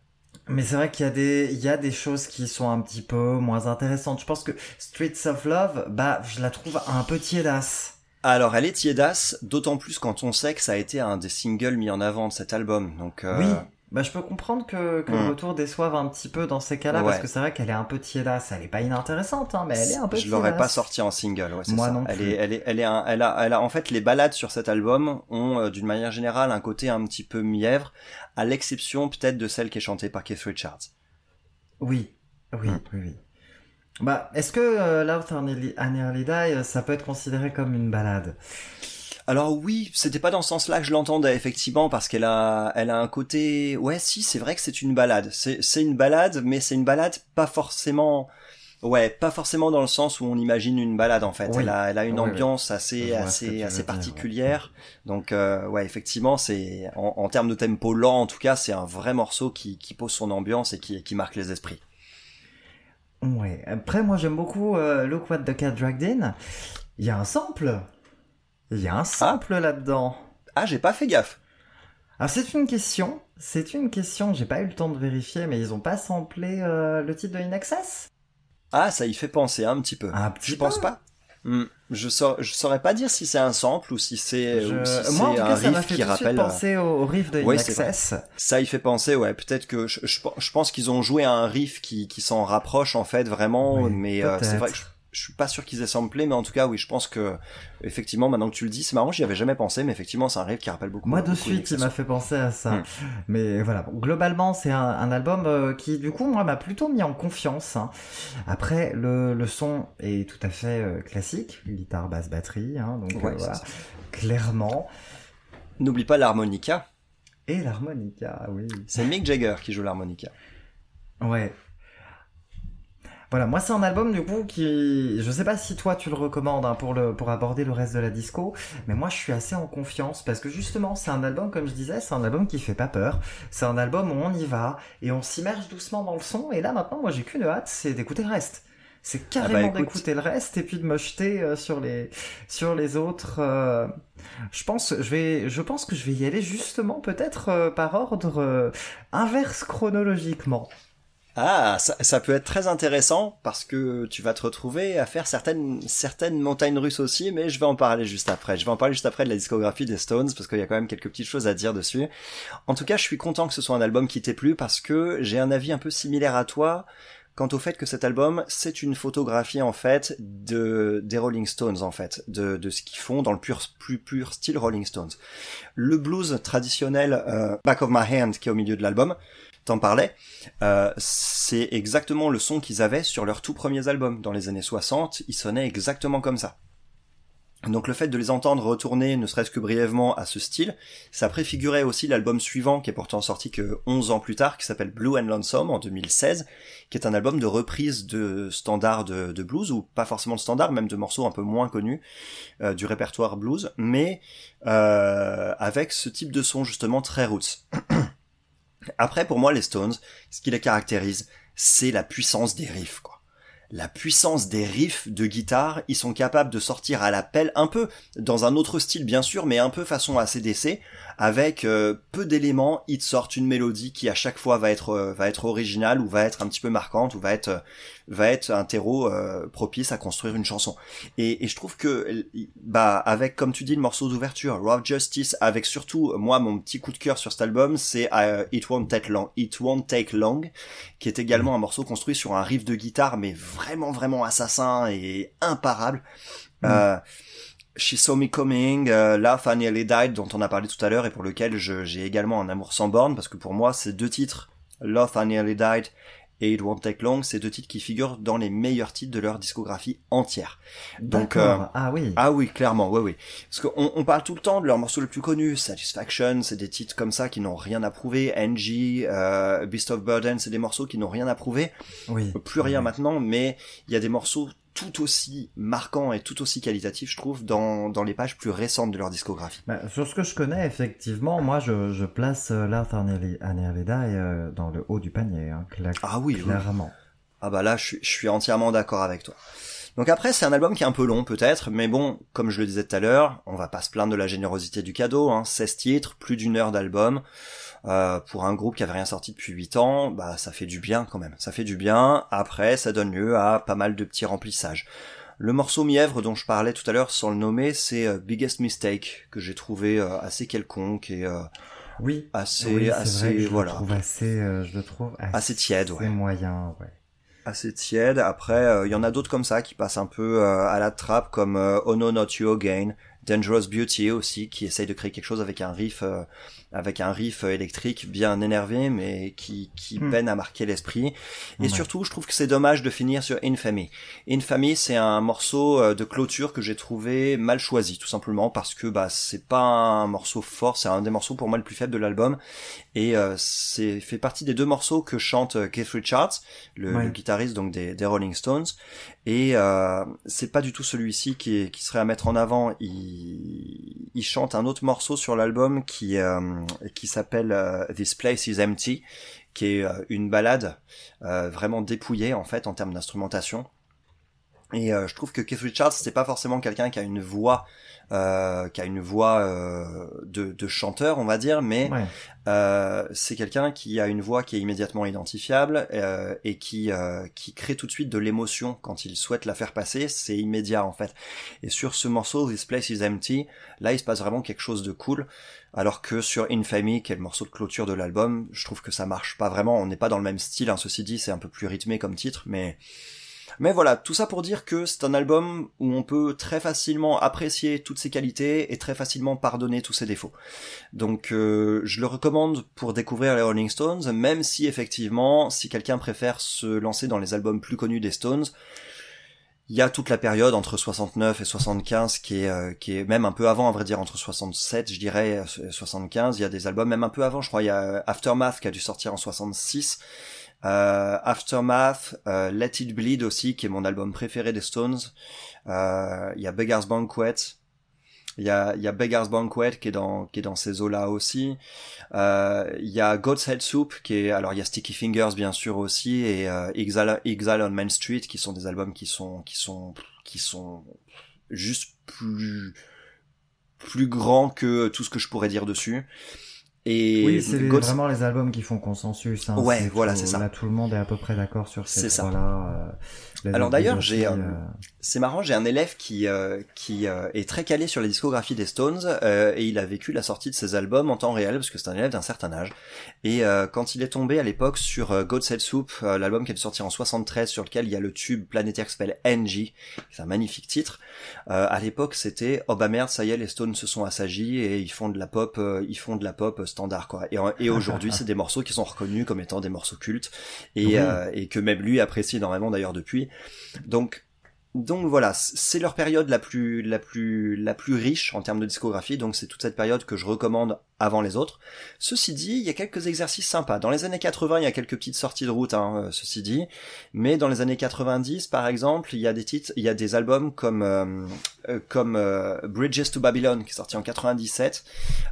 Mais c'est vrai qu'il y a des, il y a des choses qui sont un petit peu moins intéressantes. Je pense que Streets of Love, bah, je la trouve un peu tiédasse. Alors, elle est tiédasse, d'autant plus quand on sait que ça a été un des singles mis en avant de cet album. Donc, euh, Oui. Bah, je peux comprendre que, que Hmm. le retour déçoive un petit peu dans ces cas-là, Ouais. parce que c'est vrai qu'elle est un peu tiédasse. Elle est pas inintéressante, hein, mais elle est un peu je l'aurais pas tiédasse. sorti en single, ouais, c'est Moi ça. non elle plus. est, elle est, elle est, un- elle a, elle a, en fait, les ballades sur cet album ont, euh, d'une manière générale, un côté un petit peu mièvre, à l'exception peut-être de celle qui est chantée par Keith Richards. Oui, oui, Hmm. oui, oui. Bah, est-ce que euh, Love and Early and Early Die, euh, ça peut être considéré comme une balade? Alors oui, c'était pas dans ce sens-là que je l'entendais effectivement parce qu'elle a, elle a un côté, ouais, si, c'est vrai que c'est une balade. C'est, une balade, mais c'est une balade pas forcément, ouais, pas forcément dans le sens où on imagine une balade en fait. Oui. Elle a, elle a une Oui, ambiance assez, assez, assez dire, particulière. Donc euh, ouais, effectivement, c'est en, en termes de tempo lent en tout cas, c'est un vrai morceau qui, qui pose son ambiance et qui, qui marque les esprits. Ouais. Après, moi, j'aime beaucoup euh, Look What the Cat Dragged In. Il y a un sample. Il y a un sample là-dedans. Ah, j'ai pas fait gaffe. Alors, c'est une question. C'est une question. J'ai pas eu le temps de vérifier, mais ils ont pas samplé euh, le titre de In Excess? Ah, ça y fait penser un petit peu. Un petit Je pense pas. Hmm, Je saurais, je saurais pas dire si c'est un sample ou si c'est Je- si Moi, en tout un cas, ça m'a riff fait qui tout suite rappelle. penser au, au riff de In Ouais, c'est vrai. Excess. Ça y fait penser, ouais. Peut-être que je, je, je pense qu'ils ont joué à un riff qui, qui s'en rapproche en fait vraiment, Oui, mais euh, c'est vrai que je, je suis pas sûr qu'ils aient samplé, mais en tout cas, oui, je pense que effectivement, maintenant que tu le dis, c'est marrant, j'y avais jamais pensé, mais effectivement, c'est un riff qui rappelle beaucoup. Moi, de beaucoup suite, il m'a fait penser à ça. Hmm. Mais voilà, bon, globalement, c'est un, un album euh, qui, du coup, moi, m'a plutôt mis en confiance. hein. Après, le, le son est tout à fait euh, classique, guitare, basse, batterie, hein, donc euh, Ouais, c'est voilà, clairement. N'oublie pas l'harmonica. Et l'harmonica, oui. C'est Mick Jagger qui joue l'harmonica. Ouais. Voilà, moi c'est un album du coup qui, je sais pas si toi tu le recommandes hein, pour le pour aborder le reste de la disco, mais moi je suis assez en confiance parce que justement c'est un album comme je disais, c'est un album qui fait pas peur, c'est un album où on y va et on s'immerge doucement dans le son et là maintenant moi j'ai qu'une hâte, c'est d'écouter le reste. C'est carrément Ah bah, écoute. d'écouter le reste et puis de me jeter euh, sur les sur les autres. euh, Je pense je vais je pense que je vais y aller justement peut-être euh, par ordre euh, inverse chronologiquement. Ah, ça, peut être très intéressant parce que tu vas te retrouver à faire certaines certaines montagnes russes aussi, mais je vais en parler juste après. Je vais en parler juste après de la discographie des Stones parce qu'il y a quand même quelques petites choses à dire dessus. En tout cas, je suis content que ce soit un album qui t'ait plu parce que j'ai un avis un peu similaire à toi quant au fait que cet album c'est une photographie en fait de des Rolling Stones en fait, de de ce qu'ils font dans le pur plus pur style Rolling Stones. Le blues traditionnel euh, Back of My Hand qui est au milieu de l'album, t'en. Euh, c'est exactement le son qu'ils avaient sur leurs tout premiers albums dans les années 60, ils sonnaient exactement comme ça. Donc le fait de les entendre retourner, ne serait-ce que brièvement, à ce style, ça préfigurait aussi l'album suivant, qui est pourtant sorti que 11 ans plus tard, qui s'appelle Blue and Lonesome en 2016, qui est un album de reprise de standards de, de blues, ou pas forcément de standards, même de morceaux un peu moins connus euh, du répertoire blues, mais euh, avec ce type de son justement très roots. Après, pour moi, les Stones, ce qui les caractérise, c'est la puissance des riffs, quoi. La puissance des riffs de guitare, ils sont capables de sortir à l'appel un peu dans un autre style bien sûr, mais un peu façon ACDC, avec euh, peu d'éléments, ils te sortent une mélodie qui à chaque fois va être euh, va être originale ou va être un petit peu marquante ou va être euh, va être un terreau euh, propice à construire une chanson. Et, et je trouve que bah avec comme tu dis le morceau d'ouverture Rough Justice avec surtout moi mon petit coup de cœur sur cet album c'est euh, It Won't Take Long It Won't Take Long qui est également un morceau construit sur un riff de guitare mais vraiment vraiment assassin et imparable. Euh, She Saw Me Coming, euh, Laugh I Nearly Died dont on a parlé tout à l'heure et pour lequel j'ai également un amour sans borne parce que pour moi ces deux titres Love I Nearly Died et It Won't Take Long, c'est deux titres qui figurent dans les meilleurs titres de leur discographie entière. Donc, euh, ah oui. Ah oui, clairement, oui, oui. Parce qu'on on parle tout le temps de leurs morceaux les plus connus, Satisfaction, c'est des titres comme ça qui n'ont rien à prouver, NG, euh, Beast of Burden, c'est des morceaux qui n'ont rien à prouver, oui. plus rien Oui. maintenant, mais il y a des morceaux tout aussi marquants et tout aussi qualitatifs, je trouve, dans, dans les pages plus récentes de leur discographie. Bah, sur ce que je connais, effectivement, moi je, je place euh, L'Art euh, dans le haut du panier, hein, cla- Ah oui, oui. clairement. Ah bah là, je suis, je suis entièrement d'accord avec toi. Donc après, c'est un album qui est un peu long peut-être, mais bon, comme je le disais tout à l'heure, on va pas se plaindre de la générosité du cadeau, hein, 16 titres, plus d'une heure d'album. Euh, pour un groupe qui avait rien sorti depuis 8 ans, bah ça fait du bien quand même. Ça fait du bien. Après, ça donne lieu à pas mal de petits remplissages. Le morceau mièvre dont je parlais tout à l'heure sans le nommer, c'est euh, Biggest Mistake que j'ai trouvé euh, assez quelconque et euh, Oui. assez oui, assez vrai que je voilà le trouve assez, euh, je le trouve assez, Assez tiède, ouais. moyen, ouais. assez tiède. Après, il y en a d'autres comme ça qui passent un peu euh, à la trappe, comme Oh No Not You Again, Dangerous Beauty aussi, qui essaye de créer quelque chose avec un riff, euh, avec un riff euh, électrique bien énervé, mais qui, qui Hmm. peine à marquer l'esprit. Et surtout, je trouve que c'est dommage de finir sur Infamy. Infamy, c'est un morceau euh, de clôture que j'ai trouvé mal choisi, tout simplement parce que bah c'est pas un morceau fort, c'est un des morceaux pour moi le plus faible de l'album, et euh, c'est fait partie des deux morceaux que chante euh, Keith Richards, le, Ouais. le guitariste donc des, des Rolling Stones, et euh, c'est pas du tout celui-ci qui, qui serait à mettre en avant. Il, il chante un autre morceau sur l'album qui euh, qui s'appelle euh, This Place Is Empty, qui est euh, une balade euh, vraiment dépouillée en fait en termes d'instrumentation. Et euh, je trouve que Keith Richards c'est pas forcément quelqu'un qui a une voix euh, qui a une voix euh, de, de chanteur on va dire, mais Ouais. euh, c'est quelqu'un qui a une voix qui est immédiatement identifiable euh, et qui euh, qui crée tout de suite de l'émotion quand il souhaite la faire passer. C'est immédiat en fait. Et sur ce morceau This Place Is Empty, là il se passe vraiment quelque chose de cool. Alors que sur Infamy, qui est le morceau de clôture de l'album, je trouve que ça marche pas vraiment. On n'est pas dans le même style. Hein. Ceci dit, c'est un peu plus rythmé comme titre, mais mais voilà, tout ça pour dire que c'est un album où on peut très facilement apprécier toutes ses qualités et très facilement pardonner tous ses défauts. Donc euh, je le recommande pour découvrir les Rolling Stones, même si effectivement, si quelqu'un préfère se lancer dans les albums plus connus des Stones, il y a toute la période entre 69 et 75 qui est euh, qui est même un peu avant à vrai dire entre 67 je dirais et 75 il y a des albums même un peu avant je crois. Il y a Aftermath qui a dû sortir en 66 euh, Aftermath euh, Let It Bleed aussi qui est mon album préféré des Stones. Euh, il y a Beggar's Banquet. Il y a, y a Beggar's Banquet qui est dans qui est dans ces eaux là aussi. Euh, il y a God's Head Soup qui est alors il y a Sticky Fingers bien sûr aussi et euh, Exile, Exile on Main Street qui sont des albums qui sont qui sont qui sont juste plus plus grands que tout ce que je pourrais dire dessus et Oui, c'est vraiment les albums qui font consensus. hein. Ouais, voilà, c'est ça. Là, tout le monde est à peu près d'accord sur ces C'est ça. trois-là. Alors d'ailleurs, j'ai, euh, C'est marrant, j'ai un élève qui euh, qui euh, est très calé sur la discographie des Stones euh, et il a vécu la sortie de ses albums en temps réel parce que c'est un élève d'un certain âge. Et euh, quand il est tombé à l'époque sur euh, God's Head Soup, l'album qui est sorti en 73 sur lequel il y a le tube planétaire qui s'appelle NG, c'est un magnifique titre. Euh, à l'époque, c'était oh bah merde, ça y est, les Stones se sont assagis et ils font de la pop, ils font de la pop standard quoi. Et, aujourd'hui, c'est des morceaux qui sont reconnus comme étant des morceaux cultes et, Oui. euh, et que même lui apprécie énormément d'ailleurs depuis. Donc donc voilà, c'est leur période la plus la plus la plus riche en termes de discographie, donc c'est toute cette période que je recommande avant les autres. Ceci dit, il y a quelques exercices sympas. Dans les années 80, il y a quelques petites sorties de route, hein, euh, ceci dit, mais dans les années 90, par exemple, il y a des titres, il y a des albums comme euh, euh, comme euh, Bridges to Babylon qui est sorti en 97,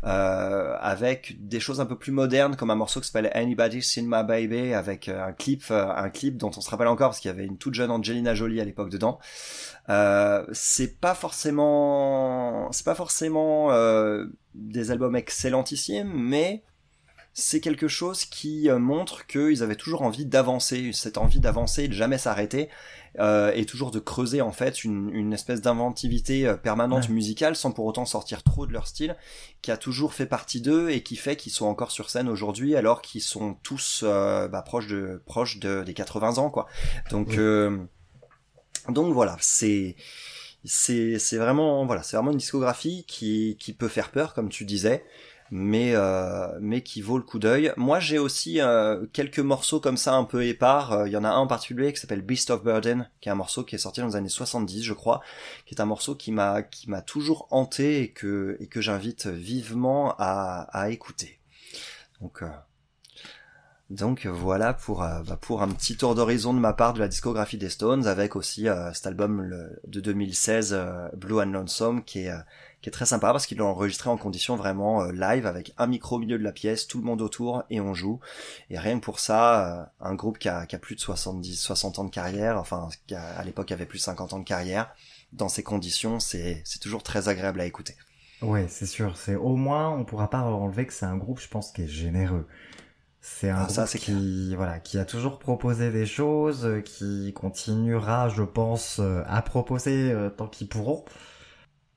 euh, avec des choses un peu plus modernes comme un morceau qui s'appelle Anybody Seen My Baby avec euh, un clip un clip dont on se rappelle encore parce qu'il y avait une toute jeune Angelina Jolie à l'époque dedans. Euh, c'est pas forcément c'est pas forcément euh, des albums excellentissimes mais c'est quelque chose qui euh, montre qu'ils avaient toujours envie d'avancer, cette envie d'avancer et de jamais s'arrêter, euh, et toujours de creuser en fait une, une espèce d'inventivité euh, permanente Ouais. musicale sans pour autant sortir trop de leur style, qui a toujours fait partie d'eux et qui fait qu'ils sont encore sur scène aujourd'hui alors qu'ils sont tous euh, bah, proches de proches de, des 80 ans quoi. Donc euh, donc voilà, c'est c'est c'est vraiment voilà, c'est vraiment une discographie qui peut faire peur comme tu disais mais euh, mais qui vaut le coup d'œil. Moi, j'ai aussi euh, quelques morceaux comme ça un peu épars. Euh, Il y en a un en particulier qui s'appelle Beast of Burden, qui est un morceau qui est sorti dans les années 70, je crois, qui est un morceau qui m'a toujours hanté et que j'invite vivement à écouter. Donc donc voilà pour euh, bah, pour un petit tour d'horizon de ma part de la discographie des Stones avec aussi euh, cet album de 2016 euh, Blue and Lonesome qui est euh, qui est très sympa parce qu'ils l'ont enregistré en condition vraiment euh, live avec un micro au milieu de la pièce, tout le monde autour et on joue. Et rien que pour ça, euh, un groupe qui a, qui a plus de 70, 60 ans de carrière, enfin qui à l'époque avait plus de 50 ans de carrière, dans ces conditions, c'est c'est toujours très agréable à écouter. Ouais, c'est sûr. C'est au moins, on pourra pas enlever que c'est un groupe, je pense, qui est généreux. C'est un Ah, ça, qui, voilà, qui a toujours proposé des choses, euh, qui continuera, je pense, euh, à proposer euh, tant qu'ils pourront.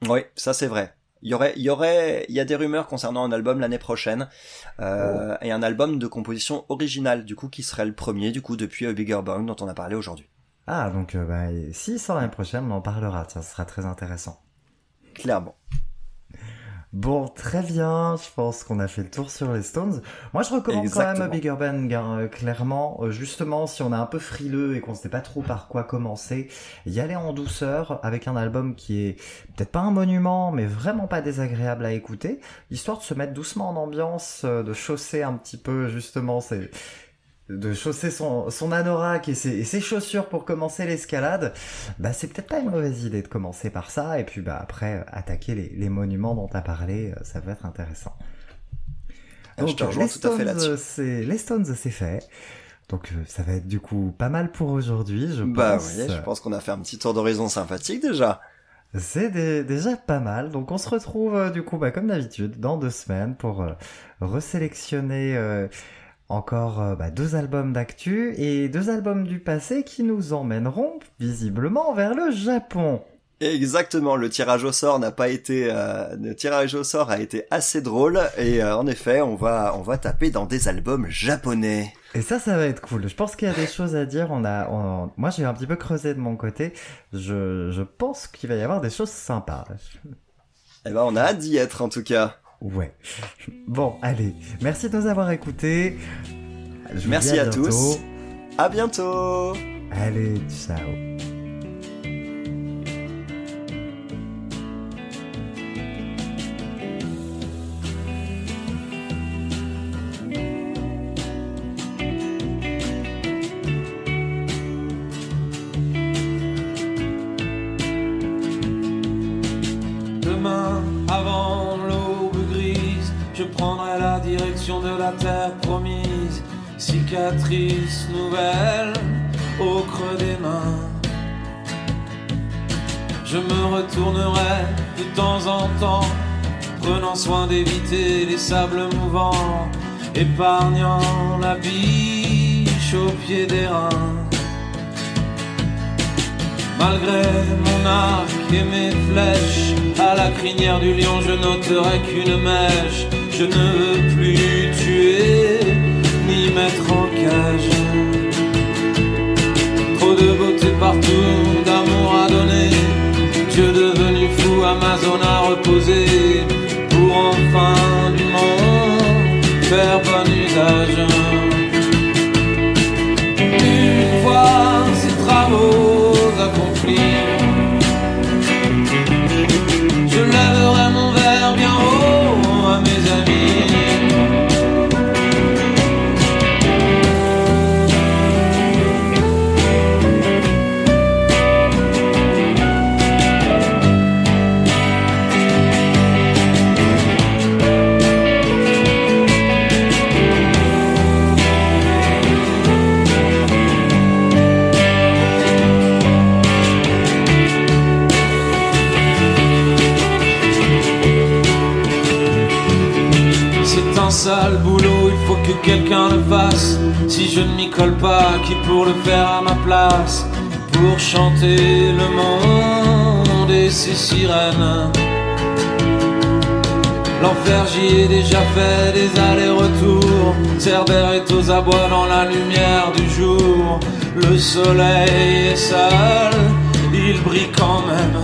Oui, ça c'est vrai. Il y aurait, il y aurait, il y a des rumeurs concernant un album l'année prochaine euh, et un album de composition originale, du coup, qui serait le premier, du coup, depuis A Bigger Bang dont on a parlé aujourd'hui. Ah, donc, euh, bah, et si, sans l'année prochaine, on en parlera. Ça sera très intéressant. clairement. Bon, très bien. Je pense qu'on a fait le tour sur les Stones. Moi, je recommande quand même Big Urban, euh, clairement. Euh, justement, si on est un peu frileux et qu'on sait pas trop par quoi commencer, y aller en douceur avec un album qui est peut-être pas un monument, mais vraiment pas désagréable à écouter, histoire de se mettre doucement en ambiance, euh, de chausser un petit peu justement c'est de chausser son, son anorak et ses, et ses chaussures pour commencer l'escalade, bah c'est peut-être pas une mauvaise idée de commencer par ça, et puis bah après euh, attaquer les, les monuments dont tu as parlé, euh, ça peut être intéressant. Ah, je te rejoins les tout à fait Stones, là-dessus. c'est les Stones, c'est fait. Donc euh, ça va être du coup pas mal pour aujourd'hui, je Bah pense. oui, je pense qu'on a fait un petit tour d'horizon sympathique déjà. C'est dé- déjà pas mal. Donc on se retrouve euh, du coup, bah, comme d'habitude, dans deux semaines pour euh, resélectionner euh, encore euh, bah, deux albums d'actu et deux albums du passé qui nous emmèneront visiblement vers le Japon. Exactement, le tirage au sort n'a pas été, euh, le tirage au sort a été assez drôle et euh, en effet, on va, on va taper dans des albums japonais. Et ça, ça va être cool. Je pense qu'il y a des choses à dire. On a, on- moi, j'ai un petit peu creusé de mon côté. Je, je pense qu'il va y avoir des choses sympas. Eh ben, on a hâte d'y être en tout cas. Ouais. Bon, allez. Merci de nous avoir écoutés. Je Merci à bientôt. tous. À bientôt. Allez, ciao. Cicatrice nouvelle au creux des mains. Je me retournerai de temps en temps, prenant soin d'éviter les sables mouvants, épargnant la biche au pied des reins. Malgré mon arc et mes flèches, à la crinière du lion je n'ôterai qu'une mèche. Je ne veux plus tuer mettre en cage. Trop de beauté partout, d'amour à donner. Dieu devenu fou, Amazon à reposer. Pour enfin du monde faire bon usage. Si je ne m'y colle pas, qui pour le faire à ma place Pour chanter le monde et ses sirènes. L'enfer j'y ai déjà fait des allers-retours. Cerbère est aux abois dans la lumière du jour. Le soleil est sale, il brille quand même.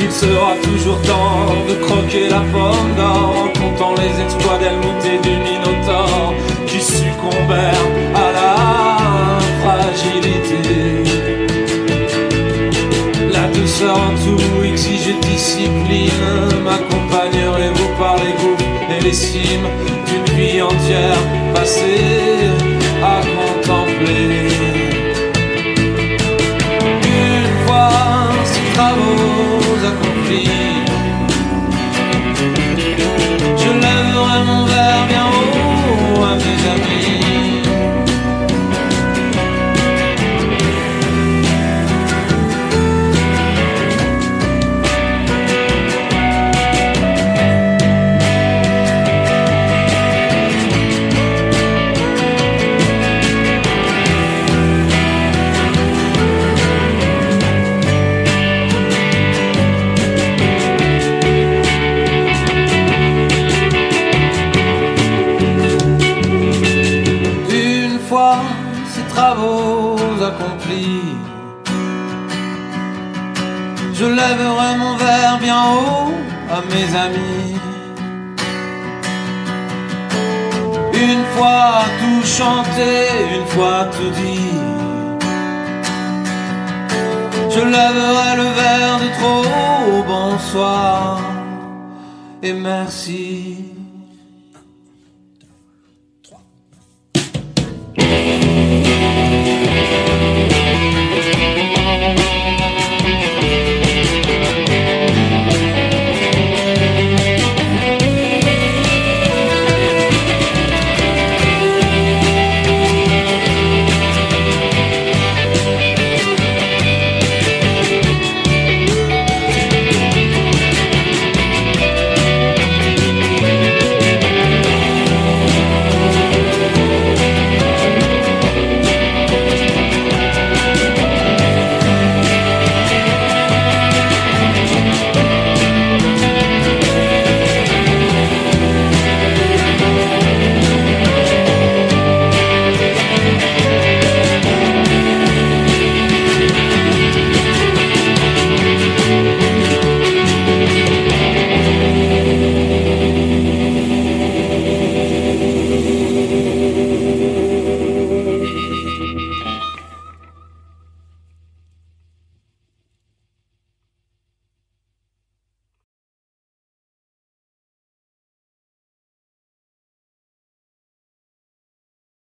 Il sera toujours temps de croquer la pomme d'or en comptant les exploits d'Helmut et du qui à la fragilité. La douceur en tout exige discipline. M'accompagnerez-vous par les gouffres et les cimes d'une vie entière passée à contempler? Une fois ces travaux accomplis, je lèverai mon verre bien lèverai mon verre bien haut à mes amis. Une fois tout chanté, une fois tout dit. Je lèverai le verre de trop, bonsoir et merci.